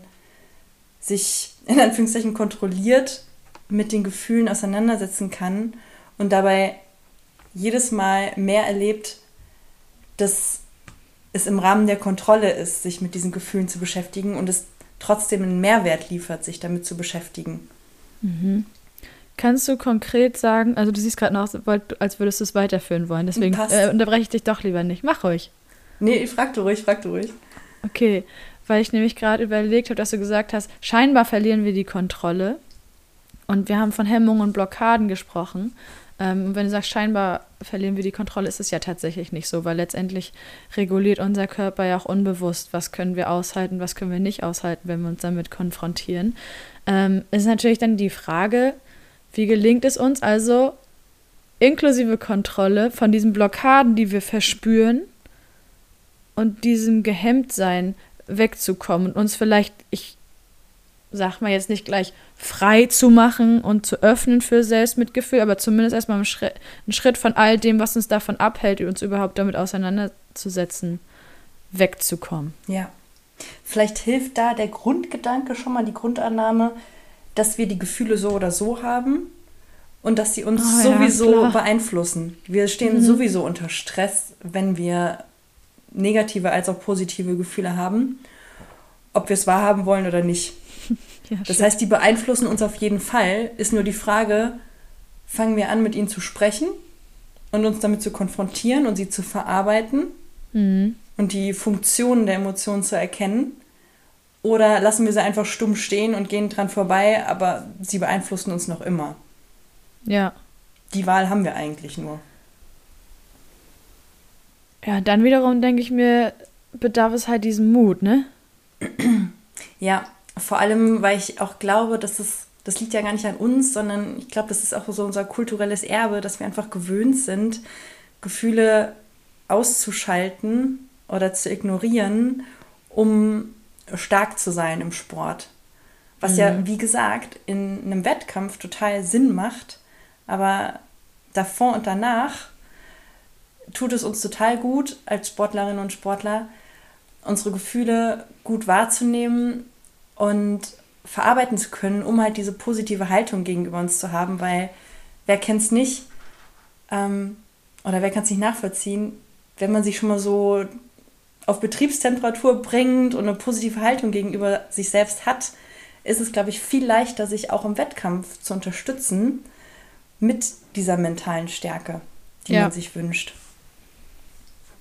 sich in Anführungszeichen kontrolliert mit den Gefühlen auseinandersetzen kann und dabei jedes Mal mehr erlebt, dass es im Rahmen der Kontrolle ist, sich mit diesen Gefühlen zu beschäftigen und es trotzdem einen Mehrwert liefert, sich damit zu beschäftigen. Mhm. Kannst du konkret sagen, also du siehst gerade noch, als würdest du es weiterführen wollen, deswegen äh, unterbreche ich dich doch lieber nicht. Mach ruhig. Nee, frag du ruhig, frag du ruhig. Okay, weil ich nämlich gerade überlegt habe, dass du gesagt hast, scheinbar verlieren wir die Kontrolle. Und wir haben von Hemmungen und Blockaden gesprochen. Ähm, und wenn du sagst, scheinbar verlieren wir die Kontrolle, ist es ja tatsächlich nicht so, weil letztendlich reguliert unser Körper ja auch unbewusst, was können wir aushalten, was können wir nicht aushalten, wenn wir uns damit konfrontieren. Ähm, ist natürlich dann die Frage, wie gelingt es uns also, inklusive Kontrolle von diesen Blockaden, die wir verspüren und diesem Gehemmtsein wegzukommen und uns vielleicht, ich sag mal jetzt nicht gleich frei zu machen und zu öffnen für Selbstmitgefühl, aber zumindest erstmal einen Schritt, einen Schritt von all dem, was uns davon abhält, uns überhaupt damit auseinanderzusetzen, wegzukommen. Ja. Vielleicht hilft da der Grundgedanke schon mal, die Grundannahme, dass wir die Gefühle so oder so haben und dass sie uns oh, sowieso ja, beeinflussen. Wir stehen mhm. sowieso unter Stress, wenn wir negative als auch positive Gefühle haben, ob wir es wahrhaben wollen oder nicht. [laughs] Ja, das heißt, die beeinflussen uns auf jeden Fall. Ist nur die Frage, fangen wir an, mit ihnen zu sprechen und uns damit zu konfrontieren und sie zu verarbeiten mhm. und die Funktionen der Emotionen zu erkennen? Oder lassen wir sie einfach stumm stehen und gehen dran vorbei, aber sie beeinflussen uns noch immer? Ja. Die Wahl haben wir eigentlich nur. Ja, dann wiederum denke ich mir, bedarf es halt diesen Mut, ne? [clears throat] Ja, vor allem, weil ich auch glaube, dass es, das liegt ja gar nicht an uns, sondern ich glaube, das ist auch so unser kulturelles Erbe, dass wir einfach gewöhnt sind, Gefühle auszuschalten oder zu ignorieren, um stark zu sein im Sport. Was mhm. ja, wie gesagt, in einem Wettkampf total Sinn macht, aber davor und danach tut es uns total gut, als Sportlerinnen und Sportler, unsere Gefühle gut wahrzunehmen und verarbeiten zu können, um halt diese positive Haltung gegenüber uns zu haben, weil wer kennt es nicht ähm, oder wer kann es nicht nachvollziehen, wenn man sich schon mal so auf Betriebstemperatur bringt und eine positive Haltung gegenüber sich selbst hat, ist es, glaube ich, viel leichter, sich auch im Wettkampf zu unterstützen mit dieser mentalen Stärke, die ja. man sich wünscht.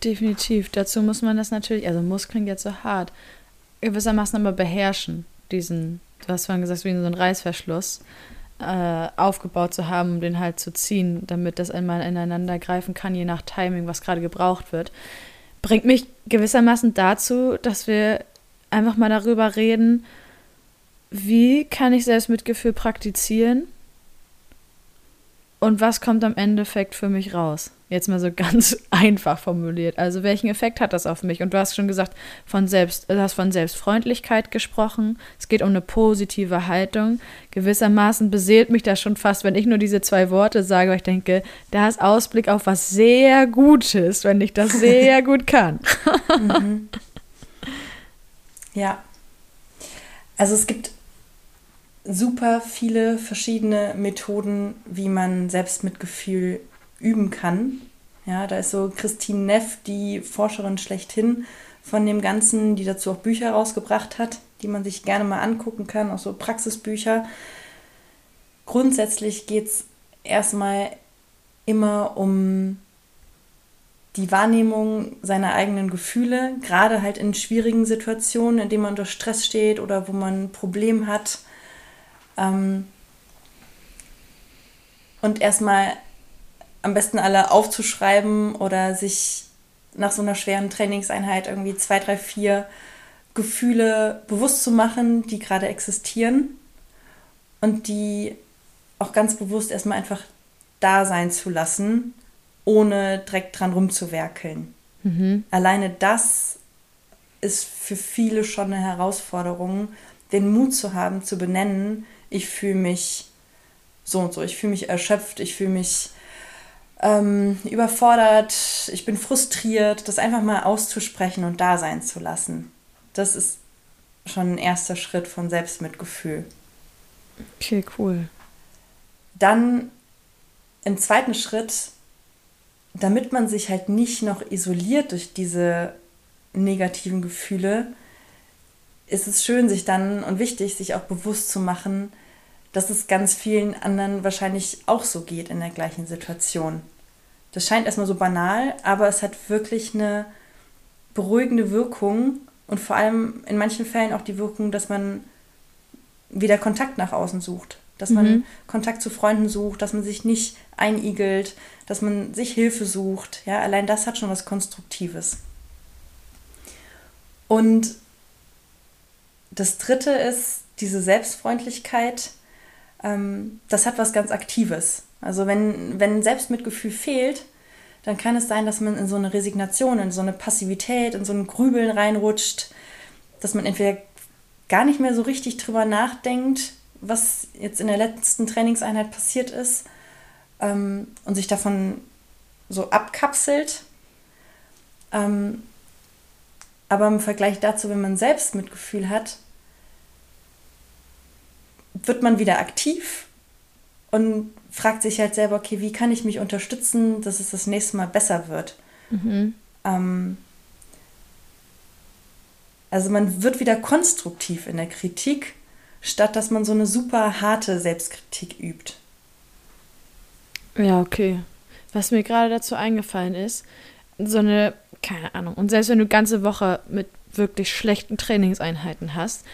Definitiv. Dazu muss man das natürlich, also muss klingt jetzt so hart, gewissermaßen aber beherrschen, diesen, du hast vorhin gesagt, wie so ein Reißverschluss äh, aufgebaut zu haben, um den halt zu ziehen, damit das einmal ineinander greifen kann, je nach Timing, was gerade gebraucht wird. Bringt mich gewissermaßen dazu, dass wir einfach mal darüber reden, wie kann ich Selbstmitgefühl praktizieren und was kommt am Endeffekt für mich raus? Jetzt mal so [laughs] ganz einfach formuliert. Also welchen Effekt hat das auf mich? Und du hast schon gesagt, von selbst, du hast von Selbstfreundlichkeit gesprochen. Es geht um eine positive Haltung. Gewissermaßen beseelt mich das schon fast, wenn ich nur diese zwei Worte sage, weil ich denke, da ist Ausblick auf was sehr Gutes, wenn ich das sehr [laughs] gut kann. mhm. Ja. Also es gibt super viele verschiedene Methoden, wie man Selbstmitgefühl üben kann. Ja, da ist so Christine Neff, die Forscherin schlechthin von dem Ganzen, die dazu auch Bücher rausgebracht hat, die man sich gerne mal angucken kann, auch so Praxisbücher. Grundsätzlich geht es erstmal immer um die Wahrnehmung seiner eigenen Gefühle, gerade halt in schwierigen Situationen, in denen man unter Stress steht oder wo man ein Problem hat. Ähm und erstmal am besten alle aufzuschreiben oder sich nach so einer schweren Trainingseinheit irgendwie zwei, drei, vier Gefühle bewusst zu machen, die gerade existieren und die auch ganz bewusst erstmal einfach da sein zu lassen, ohne direkt dran rumzuwerkeln. Mhm. Alleine das ist für viele schon eine Herausforderung, den Mut zu haben, zu benennen, ich fühle mich so und so, ich fühle mich erschöpft, ich fühle mich ähm, überfordert, ich bin frustriert, das einfach mal auszusprechen und da sein zu lassen. Das ist schon ein erster Schritt von Selbstmitgefühl. Okay, cool. Dann im zweiten Schritt, damit man sich halt nicht noch isoliert durch diese negativen Gefühle, ist es schön, sich dann und wichtig, sich auch bewusst zu machen, dass es ganz vielen anderen wahrscheinlich auch so geht in der gleichen Situation. Das scheint erstmal so banal, aber es hat wirklich eine beruhigende Wirkung und vor allem in manchen Fällen auch die Wirkung, dass man wieder Kontakt nach außen sucht. Dass man mhm. Kontakt zu Freunden sucht, dass man sich nicht einigelt, dass man sich Hilfe sucht. Ja, allein das hat schon was Konstruktives. Und das dritte ist diese Selbstfreundlichkeit. Ähm, das hat was ganz Aktives. Also wenn, wenn Selbstmitgefühl fehlt, dann kann es sein, dass man in so eine Resignation, in so eine Passivität, in so ein Grübeln reinrutscht, dass man entweder gar nicht mehr so richtig drüber nachdenkt, was jetzt in der letzten Trainingseinheit passiert ist ähm, und sich davon so abkapselt. Ähm, aber im Vergleich dazu, wenn man Selbstmitgefühl hat, wird man wieder aktiv und fragt sich halt selber, okay, wie kann ich mich unterstützen, dass es das nächste Mal besser wird. Mhm. Ähm, also man wird wieder konstruktiv in der Kritik, statt dass man so eine super harte Selbstkritik übt. Ja, okay. Was mir gerade dazu eingefallen ist, so eine, keine Ahnung, und selbst wenn du ganze Woche mit wirklich schlechten Trainingseinheiten hast,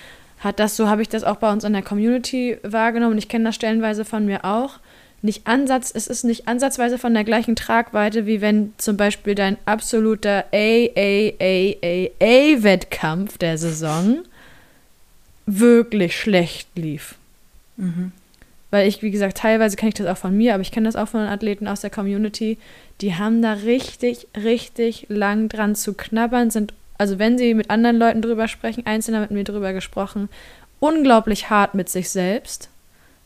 hat das, so habe ich das auch bei uns in der Community wahrgenommen. Ich kenne das stellenweise von mir auch nicht Ansatz, es ist nicht ansatzweise von der gleichen Tragweite, wie wenn zum Beispiel dein absoluter AAAAA-Wettkampf der Saison wirklich schlecht lief. Mhm. Weil ich, wie gesagt, teilweise kenne ich das auch von mir, aber ich kenne das auch von Athleten aus der Community, die haben da richtig, richtig lang dran zu knabbern, sind, also wenn sie mit anderen Leuten drüber sprechen, einzelner mit mir drüber gesprochen, unglaublich hart mit sich selbst.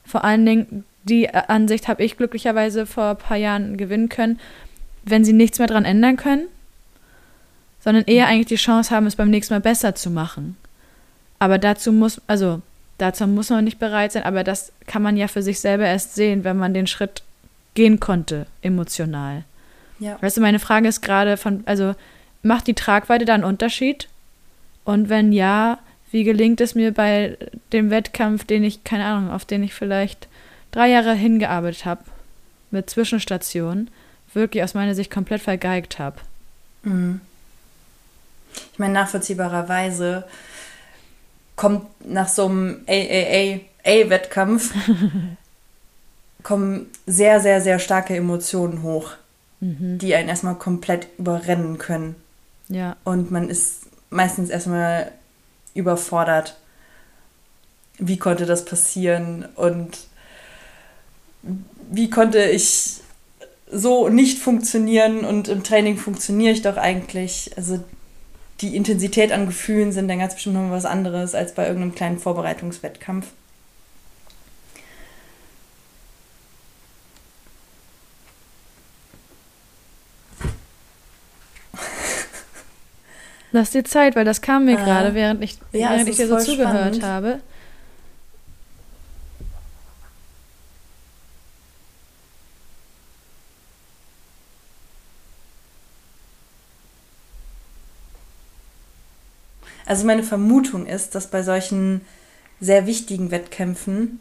Vor allen Dingen die Ansicht habe ich glücklicherweise vor ein paar Jahren gewinnen können, wenn sie nichts mehr dran ändern können, sondern eher eigentlich die Chance haben, es beim nächsten Mal besser zu machen. Aber dazu muss, also dazu muss man nicht bereit sein, aber das kann man ja für sich selber erst sehen, wenn man den Schritt gehen konnte, emotional. Ja. Weißt du, meine Frage ist gerade von, also macht die Tragweite da einen Unterschied? Und wenn ja, wie gelingt es mir bei dem Wettkampf, den ich, keine Ahnung, auf den ich vielleicht drei Jahre hingearbeitet habe, mit Zwischenstationen, wirklich aus meiner Sicht komplett vergeigt habe. Mhm. Ich meine, nachvollziehbarerweise kommt nach so einem AAA-Wettkampf [laughs] kommen sehr, sehr, sehr starke Emotionen hoch, mhm. die einen erstmal komplett überrennen können. Ja. Und man ist meistens erstmal überfordert. Wie konnte das passieren? Und wie konnte ich so nicht funktionieren und im Training funktioniere ich doch eigentlich. Also die Intensität an Gefühlen sind dann ganz bestimmt noch was anderes als bei irgendeinem kleinen Vorbereitungswettkampf. Lass dir Zeit, weil das kam mir äh, gerade, während ich, ja, während ich dir so zugehört spannend. habe. Also meine Vermutung ist, dass bei solchen sehr wichtigen Wettkämpfen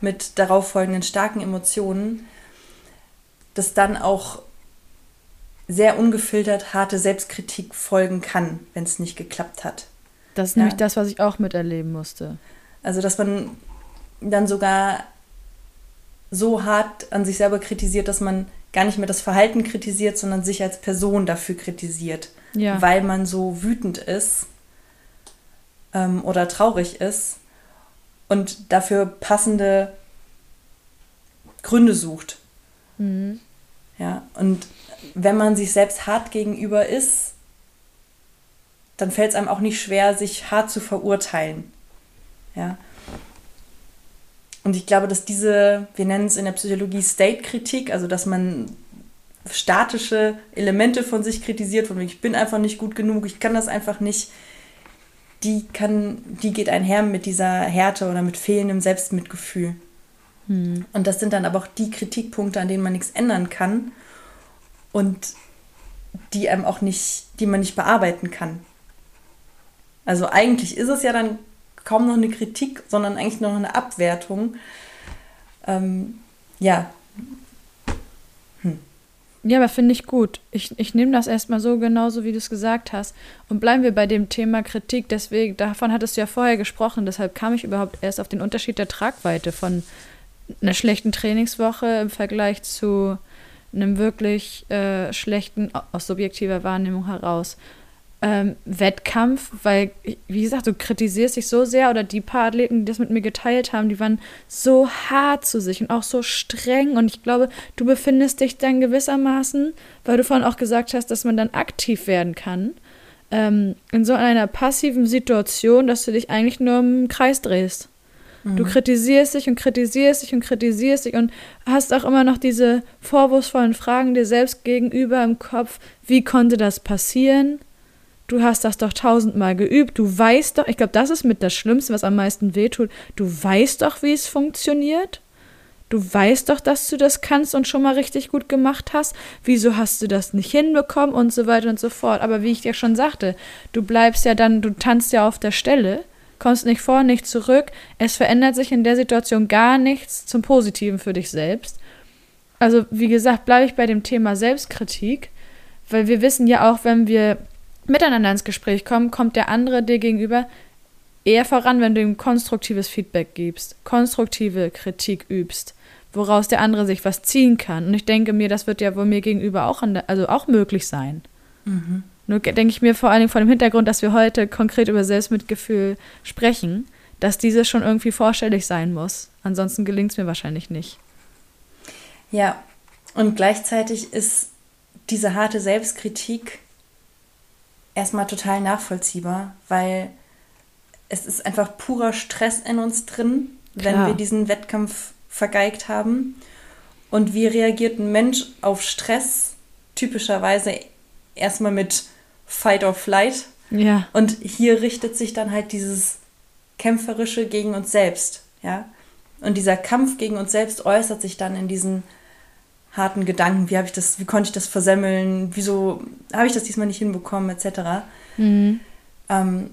mit darauf folgenden starken Emotionen, dass dann auch sehr ungefiltert harte Selbstkritik folgen kann, wenn es nicht geklappt hat. Das ist ja. nämlich das, was ich auch miterleben musste. Also, dass man dann sogar so hart an sich selber kritisiert, dass man gar nicht mehr das Verhalten kritisiert, sondern sich als Person dafür kritisiert, ja. weil man so wütend ist ähm, oder traurig ist und dafür passende Gründe sucht. Mhm. Ja, und wenn man sich selbst hart gegenüber ist, dann fällt es einem auch nicht schwer, sich hart zu verurteilen. Ja. Und ich glaube, dass diese, wir nennen es in der Psychologie State-Kritik, also dass man statische Elemente von sich kritisiert, von ich bin einfach nicht gut genug, ich kann das einfach nicht, die kann, die geht einher mit dieser Härte oder mit fehlendem Selbstmitgefühl. Hm. Und das sind dann aber auch die Kritikpunkte, an denen man nichts ändern kann und die einem auch nicht, die man nicht bearbeiten kann. Also eigentlich ist es ja dann kaum noch eine Kritik, sondern eigentlich noch eine Abwertung. Ähm, ja. Hm. Ja, aber finde ich gut. Ich, ich nehme das erstmal so genauso, wie du es gesagt hast. Und bleiben wir bei dem Thema Kritik. Deswegen, davon hattest du ja vorher gesprochen. Deshalb kam ich überhaupt erst auf den Unterschied der Tragweite von einer schlechten Trainingswoche im Vergleich zu einem wirklich äh, schlechten, aus subjektiver Wahrnehmung heraus, ähm, Wettkampf, weil, wie gesagt, du kritisierst dich so sehr oder die paar Athleten, die das mit mir geteilt haben, die waren so hart zu sich und auch so streng und ich glaube, du befindest dich dann gewissermaßen, weil du vorhin auch gesagt hast, dass man dann aktiv werden kann, ähm, in so einer passiven Situation, dass du dich eigentlich nur im Kreis drehst. Du mhm. kritisierst dich und kritisierst dich und kritisierst dich und hast auch immer noch diese vorwurfsvollen Fragen dir selbst gegenüber im Kopf. Wie konnte das passieren? Du hast das doch tausendmal geübt. Du weißt doch, ich glaube, das ist mit das Schlimmste, was am meisten wehtut. Du weißt doch, wie es funktioniert. Du weißt doch, dass du das kannst und schon mal richtig gut gemacht hast. Wieso hast du das nicht hinbekommen und so weiter und so fort. Aber wie ich dir schon sagte, du bleibst ja dann, du tanzt ja auf der Stelle, kommst nicht vor, nicht zurück. Es verändert sich in der Situation gar nichts zum Positiven für dich selbst. Also, wie gesagt, bleibe ich bei dem Thema Selbstkritik, weil wir wissen ja auch, wenn wir miteinander ins Gespräch kommen, kommt der andere dir gegenüber eher voran, wenn du ihm konstruktives Feedback gibst, konstruktive Kritik übst, woraus der andere sich was ziehen kann. Und ich denke mir, das wird ja wohl mir gegenüber auch, der, also auch möglich sein. Mhm. Nur denke ich mir vor allem vor dem Hintergrund, dass wir heute konkret über Selbstmitgefühl sprechen, dass dieses schon irgendwie vorstellig sein muss. Ansonsten gelingt es mir wahrscheinlich nicht. Ja, und gleichzeitig ist diese harte Selbstkritik erstmal total nachvollziehbar, weil es ist einfach purer Stress in uns drin, wenn Klar. wir diesen Wettkampf vergeigt haben. Und wie reagiert ein Mensch auf Stress? Typischerweise erstmal mit Fight or Flight. Ja. Und hier richtet sich dann halt dieses Kämpferische gegen uns selbst. Ja. Und dieser Kampf gegen uns selbst äußert sich dann in diesen harten Gedanken, wie habe ich das, wie konnte ich das versemmeln, wieso habe ich das diesmal nicht hinbekommen, etc. Mhm. Ähm,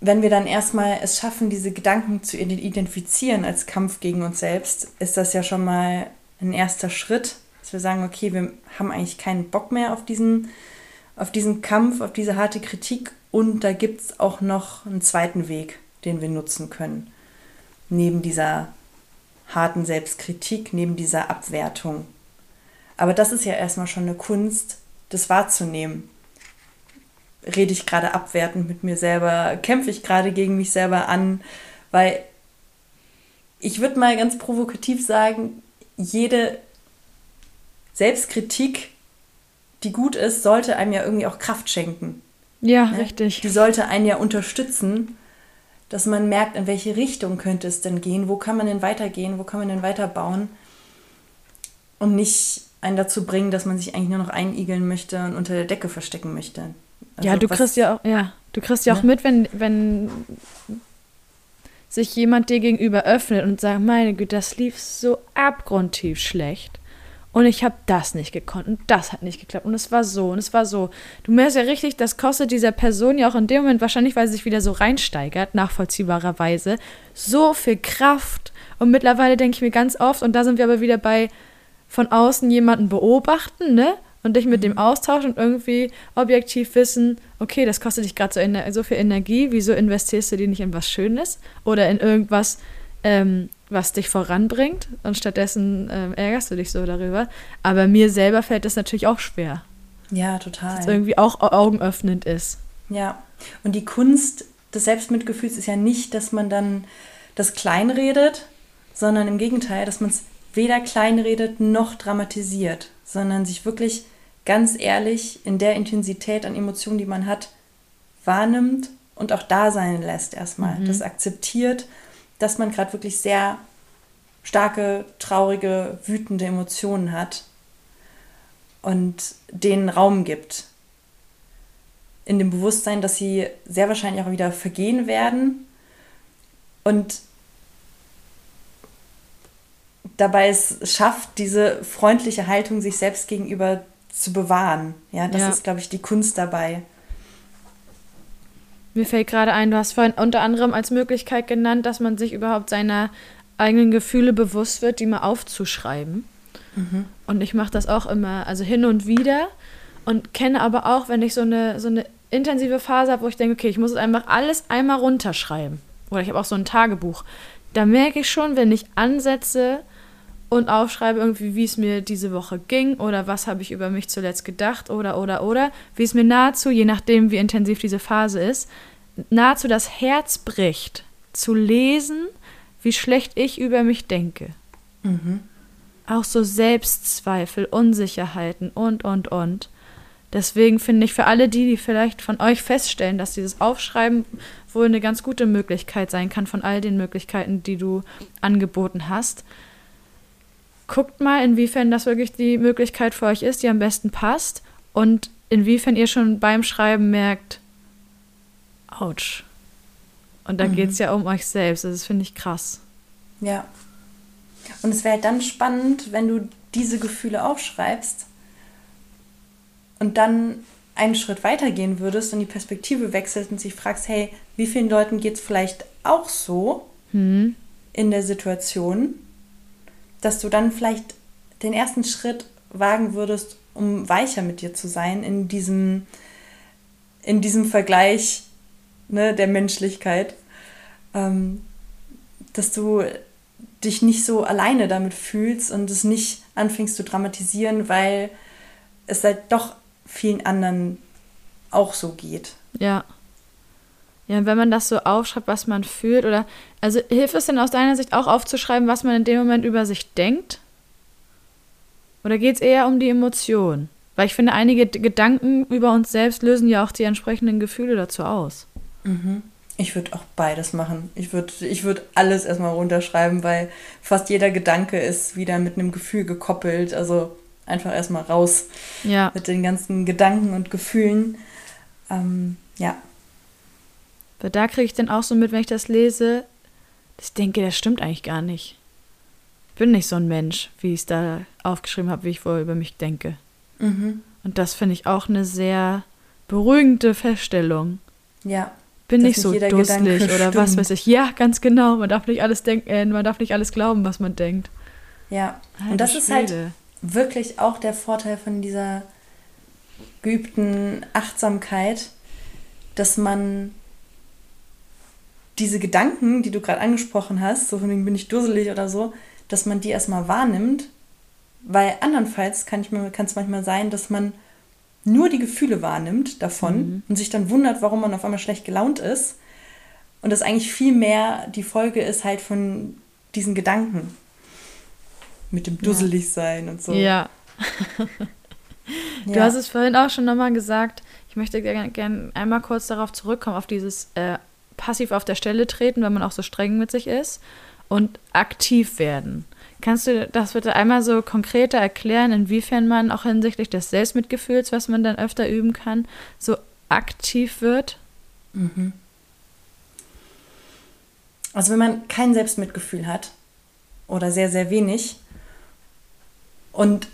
wenn wir dann erstmal es schaffen, diese Gedanken zu identifizieren als Kampf gegen uns selbst, ist das ja schon mal ein erster Schritt, dass wir sagen, okay, wir haben eigentlich keinen Bock mehr auf diesen, auf diesen Kampf, auf diese harte Kritik und da gibt es auch noch einen zweiten Weg, den wir nutzen können. Neben dieser harten Selbstkritik, neben dieser Abwertung. Aber das ist ja erstmal schon eine Kunst, das wahrzunehmen. Rede ich gerade abwertend mit mir selber? Kämpfe ich gerade gegen mich selber an? Weil ich würde mal ganz provokativ sagen, jede Selbstkritik, die gut ist, sollte einem ja irgendwie auch Kraft schenken. Ja, ne? richtig. Die sollte einen ja unterstützen, dass man merkt, in welche Richtung könnte es denn gehen, wo kann man denn weitergehen, wo kann man denn weiterbauen und nicht einen dazu bringen, dass man sich eigentlich nur noch einigeln möchte und unter der Decke verstecken möchte. Also ja, du was, kriegst ja auch, ja, du kriegst ja auch ne? mit, wenn, wenn sich jemand dir gegenüber öffnet und sagt, meine Güte, das lief so abgrundtief schlecht. Und ich habe das nicht gekonnt und das hat nicht geklappt und es war so und es war so. Du merkst ja richtig, das kostet dieser Person ja auch in dem Moment wahrscheinlich, weil sie sich wieder so reinsteigert, nachvollziehbarerweise, so viel Kraft. Und mittlerweile denke ich mir ganz oft, und da sind wir aber wieder bei, von außen jemanden beobachten, ne? Und dich mit dem mhm. austauschen und irgendwie objektiv wissen, okay, das kostet dich gerade so, so, viel Energie, wieso investierst du die nicht in was Schönes oder in irgendwas, ähm, was dich voranbringt und stattdessen ähm, ärgerst du dich so darüber. Aber mir selber fällt das natürlich auch schwer. Ja, total. Dass es irgendwie auch augenöffnend ist. Ja, und die Kunst des Selbstmitgefühls ist ja nicht, dass man dann das kleinredet, sondern im Gegenteil, dass man es weder kleinredet noch dramatisiert, sondern sich wirklich ganz ehrlich in der Intensität an Emotionen, die man hat, wahrnimmt und auch da sein lässt erstmal. Mhm. Das akzeptiert, dass man gerade wirklich sehr starke, traurige, wütende Emotionen hat und denen Raum gibt. In dem Bewusstsein, dass sie sehr wahrscheinlich auch wieder vergehen werden und dabei es schafft, diese freundliche Haltung sich selbst gegenüber zu bewahren. Ja, das ja. ist, glaube ich, die Kunst dabei. Mir fällt gerade ein, du hast vorhin unter anderem als Möglichkeit genannt, dass man sich überhaupt seiner eigenen Gefühle bewusst wird, die mal aufzuschreiben. Mhm. Und ich mache das auch immer, also hin und wieder. Und kenne aber auch, wenn ich so eine, so eine intensive Phase habe, wo ich denke, okay, ich muss einfach alles einmal runterschreiben. Oder ich habe auch so ein Tagebuch. Da merke ich schon, wenn ich ansetze und aufschreibe irgendwie, wie es mir diese Woche ging oder was habe ich über mich zuletzt gedacht oder, oder, oder, wie es mir nahezu, je nachdem, wie intensiv diese Phase ist, nahezu das Herz bricht, zu lesen, wie schlecht ich über mich denke. Mhm. Auch so Selbstzweifel, Unsicherheiten und, und, und. Deswegen finde ich für alle die, die vielleicht von euch feststellen, dass dieses Aufschreiben wohl eine ganz gute Möglichkeit sein kann von all den Möglichkeiten, die du angeboten hast, guckt mal, inwiefern das wirklich die Möglichkeit für euch ist, die am besten passt und inwiefern ihr schon beim Schreiben merkt, ouch. Und da mhm. geht es ja um euch selbst. Das finde ich krass. Ja. Und es wäre halt dann spannend, wenn du diese Gefühle aufschreibst und dann einen Schritt weiter gehen würdest und die Perspektive wechselst und sich fragst, hey, wie vielen Leuten geht es vielleicht auch so mhm. in der Situation, dass du dann vielleicht den ersten Schritt wagen würdest, um weicher mit dir zu sein in diesem, in diesem Vergleich ne, der Menschlichkeit, ähm, dass du dich nicht so alleine damit fühlst und es nicht anfängst zu dramatisieren, weil es halt doch vielen anderen auch so geht. Ja. Ja, wenn man das so aufschreibt, was man fühlt, oder also hilft es denn aus deiner Sicht auch aufzuschreiben, was man in dem Moment über sich denkt? Oder geht es eher um die Emotion? Weil ich finde, einige Gedanken über uns selbst lösen ja auch die entsprechenden Gefühle dazu aus. Mhm. Ich würde auch beides machen. Ich würde ich würd alles erstmal runterschreiben, weil fast jeder Gedanke ist wieder mit einem Gefühl gekoppelt. Also einfach erstmal raus ja. mit den ganzen Gedanken und Gefühlen. Ähm, ja. Weil da kriege ich dann auch so mit, wenn ich das lese, ich denke, das stimmt eigentlich gar nicht. Ich bin nicht so ein Mensch, wie ich es da aufgeschrieben habe, wie ich vorher über mich denke. Mhm. Und das finde ich auch eine sehr beruhigende Feststellung. Ja. Bin nicht so dusselig oder was weiß ich. Ja, ganz genau. Man darf nicht alles denken, äh, man darf nicht alles glauben, was man denkt. Ja. Und das ist halt wirklich auch der Vorteil von dieser geübten Achtsamkeit, dass man diese Gedanken, die du gerade angesprochen hast, so von wegen bin ich dusselig oder so, dass man die erstmal wahrnimmt, weil andernfalls kann es manchmal sein, dass man nur die Gefühle wahrnimmt davon mhm. und sich dann wundert, warum man auf einmal schlecht gelaunt ist. Und das eigentlich viel mehr die Folge ist halt von diesen Gedanken mit dem Dusseligsein ja. und so. Ja. [laughs] du ja. hast es vorhin auch schon nochmal gesagt. Ich möchte gerne gern einmal kurz darauf zurückkommen, auf dieses äh, passiv auf der Stelle treten, wenn man auch so streng mit sich ist und aktiv werden. Kannst du das bitte einmal so konkreter erklären, inwiefern man auch hinsichtlich des Selbstmitgefühls, was man dann öfter üben kann, so aktiv wird? Mhm. Also wenn man kein Selbstmitgefühl hat oder sehr, sehr wenig, und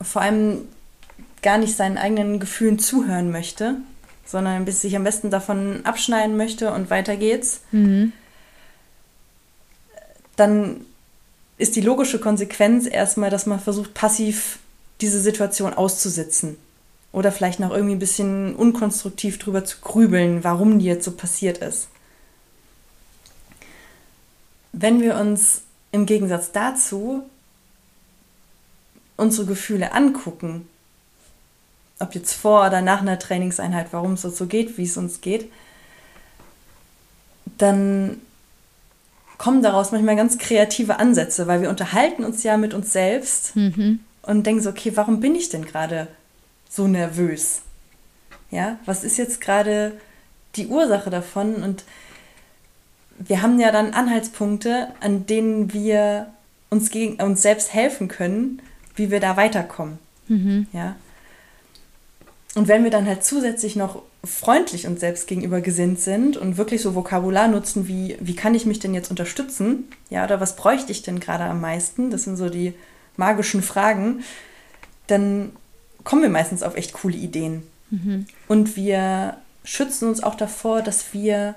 vor allem gar nicht seinen eigenen Gefühlen zuhören möchte, sondern bis sich am besten davon abschneiden möchte und weiter geht's, mhm. dann ist die logische Konsequenz erstmal, dass man versucht, passiv diese Situation auszusitzen. Oder vielleicht noch irgendwie ein bisschen unkonstruktiv drüber zu grübeln, warum die jetzt so passiert ist. Wenn wir uns im Gegensatz dazu unsere Gefühle angucken, ob jetzt vor oder nach einer Trainingseinheit, warum es so geht, wie es uns geht, dann kommen daraus manchmal ganz kreative Ansätze, weil wir unterhalten uns ja mit uns selbst mhm. und denken so, okay, warum bin ich denn gerade so nervös? Ja, was ist jetzt gerade die Ursache davon? Und wir haben ja dann Anhaltspunkte, an denen wir uns gegen uns selbst helfen können, wie wir da weiterkommen. Mhm. Ja. Und wenn wir dann halt zusätzlich noch freundlich uns selbst gegenüber gesinnt sind und wirklich so Vokabular nutzen wie, wie kann ich mich denn jetzt unterstützen? Ja, oder was bräuchte ich denn gerade am meisten? Das sind so die magischen Fragen. Dann kommen wir meistens auf echt coole Ideen. Mhm. Und wir schützen uns auch davor, dass wir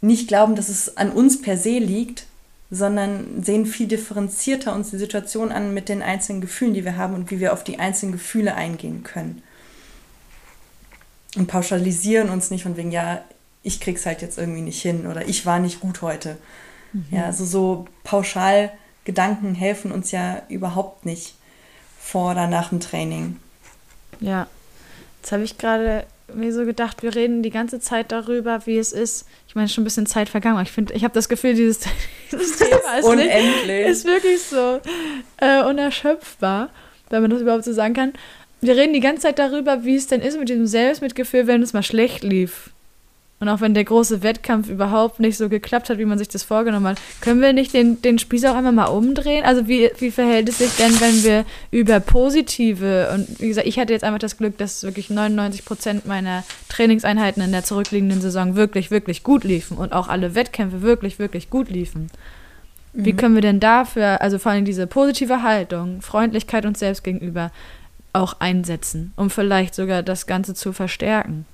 nicht glauben, dass es an uns per se liegt, sondern sehen viel differenzierter uns die Situation an mit den einzelnen Gefühlen, die wir haben und wie wir auf die einzelnen Gefühle eingehen können. Und pauschalisieren uns nicht von wegen, ja, ich krieg's halt jetzt irgendwie nicht hin oder ich war nicht gut heute. Mhm. Ja, also so pauschal Gedanken helfen uns ja überhaupt nicht vor oder nach dem Training. Ja, jetzt habe ich gerade mir so gedacht, wir reden die ganze Zeit darüber, wie es ist. Ich meine, schon ein bisschen Zeit vergangen. Ich finde, ich habe das Gefühl, dieses, [laughs] dieses [laughs] Thema ist, Unendlich. ist wirklich so äh, unerschöpfbar, wenn man das überhaupt so sagen kann. Wir reden die ganze Zeit darüber, wie es denn ist mit diesem Selbstmitgefühl, wenn es mal schlecht lief. Und auch wenn der große Wettkampf überhaupt nicht so geklappt hat, wie man sich das vorgenommen hat, können wir nicht den, den Spieß auch einmal mal umdrehen? Also wie, wie verhält es sich denn, wenn wir über positive, und wie gesagt, ich hatte jetzt einfach das Glück, dass wirklich 99 Prozent meiner Trainingseinheiten in der zurückliegenden Saison wirklich, wirklich gut liefen und auch alle Wettkämpfe wirklich, wirklich gut liefen. Mhm. Wie können wir denn dafür, also vor allem diese positive Haltung, Freundlichkeit uns selbst gegenüber auch einsetzen, um vielleicht sogar das Ganze zu verstärken?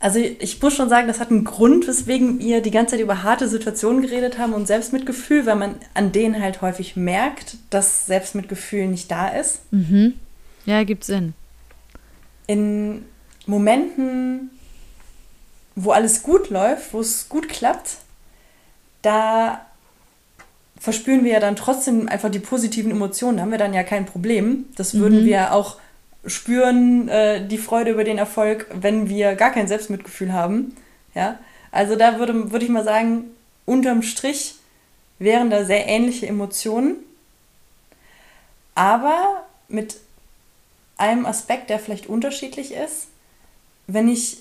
Also ich muss schon sagen, das hat einen Grund, weswegen wir die ganze Zeit über harte Situationen geredet haben und Selbstmitgefühl, weil man an denen halt häufig merkt, dass Selbstmitgefühl nicht da ist. Mhm. Ja, gibt Sinn. In Momenten, wo alles gut läuft, wo es gut klappt, da verspüren wir ja dann trotzdem einfach die positiven Emotionen. Da haben wir dann ja kein Problem. Das würden mhm. wir auch spüren äh, die Freude über den Erfolg, wenn wir gar kein Selbstmitgefühl haben. Ja? Also da würde, würde ich mal sagen, unterm Strich wären da sehr ähnliche Emotionen, aber mit einem Aspekt, der vielleicht unterschiedlich ist. Wenn ich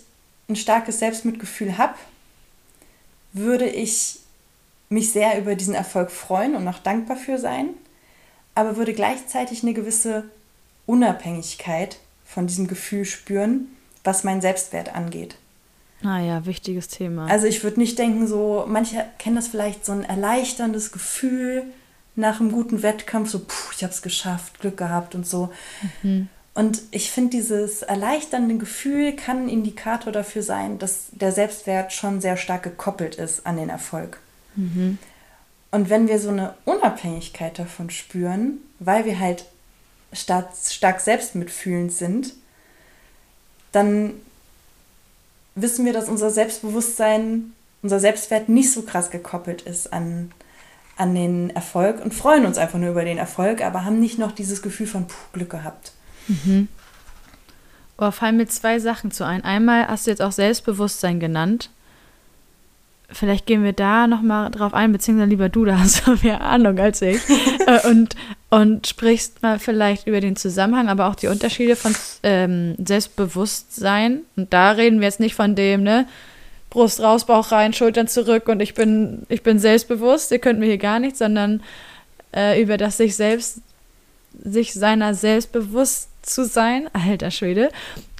ein starkes Selbstmitgefühl habe, würde ich mich sehr über diesen Erfolg freuen und auch dankbar für sein, aber würde gleichzeitig eine gewisse Unabhängigkeit von diesem Gefühl spüren, was meinen Selbstwert angeht. Ah ja, wichtiges Thema. Also ich würde nicht denken, so, manche kennen das vielleicht, so ein erleichterndes Gefühl nach einem guten Wettkampf, so, puh, ich habe es geschafft, Glück gehabt und so. Mhm. Und ich finde, dieses erleichternde Gefühl kann ein Indikator dafür sein, dass der Selbstwert schon sehr stark gekoppelt ist an den Erfolg. Mhm. Und wenn wir so eine Unabhängigkeit davon spüren, weil wir halt stark, stark selbstmitfühlend sind, dann wissen wir, dass unser Selbstbewusstsein, unser Selbstwert nicht so krass gekoppelt ist an, an den Erfolg und freuen uns einfach nur über den Erfolg, aber haben nicht noch dieses Gefühl von Puh, Glück gehabt. Mhm. Oh, fallen mir zwei Sachen zu ein. Einmal hast du jetzt auch Selbstbewusstsein genannt. Vielleicht gehen wir da nochmal drauf ein, beziehungsweise lieber du, da hast du [laughs] mehr Ahnung als ich. Äh, und, und sprichst mal vielleicht über den Zusammenhang, aber auch die Unterschiede von ähm, Selbstbewusstsein. Und da reden wir jetzt nicht von dem, ne? Brust raus, Bauch rein, Schultern zurück und ich bin, ich bin selbstbewusst, ihr könnt mir hier gar nichts, sondern äh, über das sich selbst, sich seiner selbst bewusst zu sein, [laughs] alter Schwede,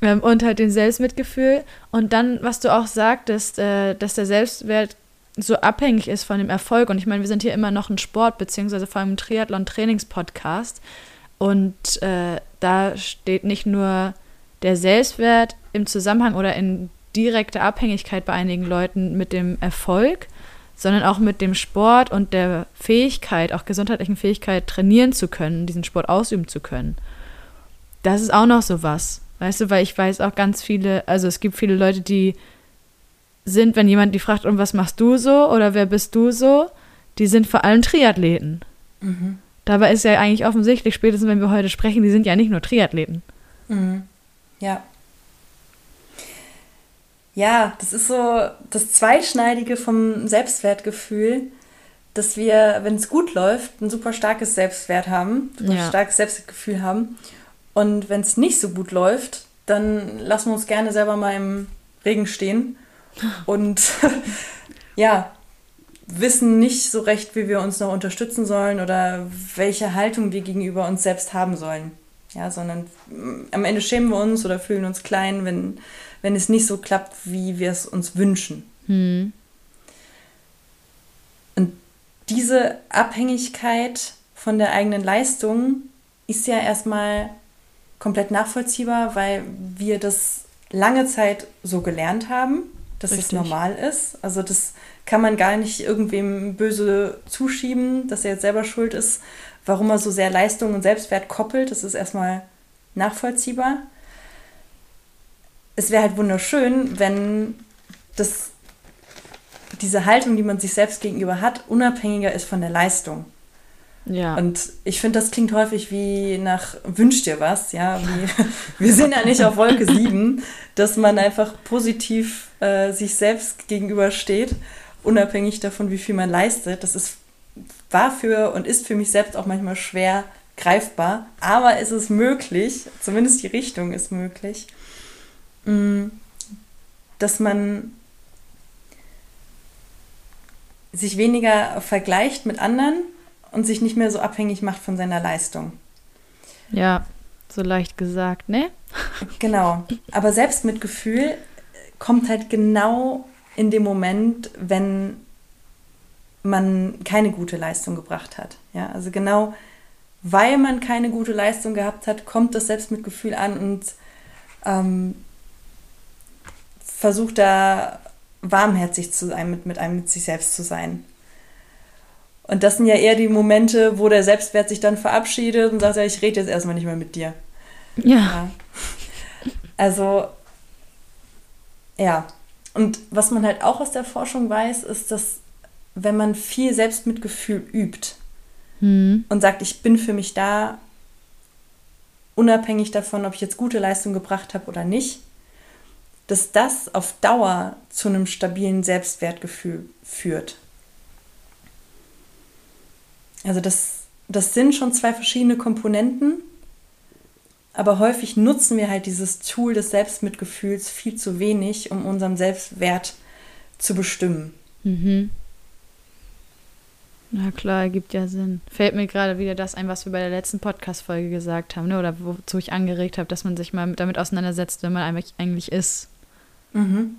ähm, und halt den Selbstmitgefühl. Und dann, was du auch sagtest, äh, dass der Selbstwert so abhängig ist von dem Erfolg. Und ich meine, wir sind hier immer noch ein Sport, beziehungsweise vor allem ein Triathlon-Trainings-Podcast. Und äh, da steht nicht nur der Selbstwert im Zusammenhang oder in direkter Abhängigkeit bei einigen Leuten mit dem Erfolg, sondern auch mit dem Sport und der Fähigkeit, auch gesundheitlichen Fähigkeit, trainieren zu können, diesen Sport ausüben zu können das ist auch noch so was. Weißt du, weil ich weiß auch ganz viele, also es gibt viele Leute, die sind, wenn jemand die fragt, und was machst du so oder wer bist du so, die sind vor allem Triathleten. Mhm. Dabei ist ja eigentlich offensichtlich, spätestens wenn wir heute sprechen, die sind ja nicht nur Triathleten. Mhm. Ja. Ja, das ist so das Zweischneidige vom Selbstwertgefühl, dass wir, wenn es gut läuft, ein super starkes Selbstwert haben, ein ja. starkes Selbstgefühl haben und wenn es nicht so gut läuft, dann lassen wir uns gerne selber mal im Regen stehen und [laughs] ja, wissen nicht so recht, wie wir uns noch unterstützen sollen oder welche Haltung wir gegenüber uns selbst haben sollen. Ja, sondern mm, am Ende schämen wir uns oder fühlen uns klein, wenn, wenn es nicht so klappt, wie wir es uns wünschen. Hm. Und diese Abhängigkeit von der eigenen Leistung ist ja erstmal komplett nachvollziehbar, weil wir das lange Zeit so gelernt haben, dass Richtig. es normal ist. Also das kann man gar nicht irgendwem böse zuschieben, dass er jetzt selber schuld ist, warum er so sehr Leistung und Selbstwert koppelt. Das ist erstmal nachvollziehbar. Es wäre halt wunderschön, wenn das, diese Haltung, die man sich selbst gegenüber hat, unabhängiger ist von der Leistung. Ja. Und ich finde, das klingt häufig wie nach Wünsch dir was, ja. Wie, [laughs] wir sind ja nicht auf Wolke 7, dass man einfach positiv äh, sich selbst gegenübersteht, unabhängig davon, wie viel man leistet. Das ist, war für und ist für mich selbst auch manchmal schwer greifbar, aber es ist möglich, zumindest die Richtung ist möglich, mm, dass man sich weniger vergleicht mit anderen und sich nicht mehr so abhängig macht von seiner Leistung. Ja, so leicht gesagt, ne? Genau. Aber Selbstmitgefühl kommt halt genau in dem Moment, wenn man keine gute Leistung gebracht hat. Ja, also genau weil man keine gute Leistung gehabt hat, kommt das Selbstmitgefühl an und ähm, versucht da warmherzig zu sein, mit, mit einem mit sich selbst zu sein. Und das sind ja eher die Momente, wo der Selbstwert sich dann verabschiedet und sagt, ja, ich rede jetzt erstmal nicht mehr mit dir. Ja. ja. Also, ja. Und was man halt auch aus der Forschung weiß, ist, dass wenn man viel Selbstmitgefühl übt mhm. und sagt, ich bin für mich da, unabhängig davon, ob ich jetzt gute Leistung gebracht habe oder nicht, dass das auf Dauer zu einem stabilen Selbstwertgefühl führt. Also das, das sind schon zwei verschiedene Komponenten, aber häufig nutzen wir halt dieses Tool des Selbstmitgefühls viel zu wenig, um unseren Selbstwert zu bestimmen. Mhm. Na klar, ergibt ja Sinn. Fällt mir gerade wieder das ein, was wir bei der letzten Podcast-Folge gesagt haben, ne? oder wozu ich angeregt habe, dass man sich mal damit auseinandersetzt, wenn man eigentlich ist. Mhm.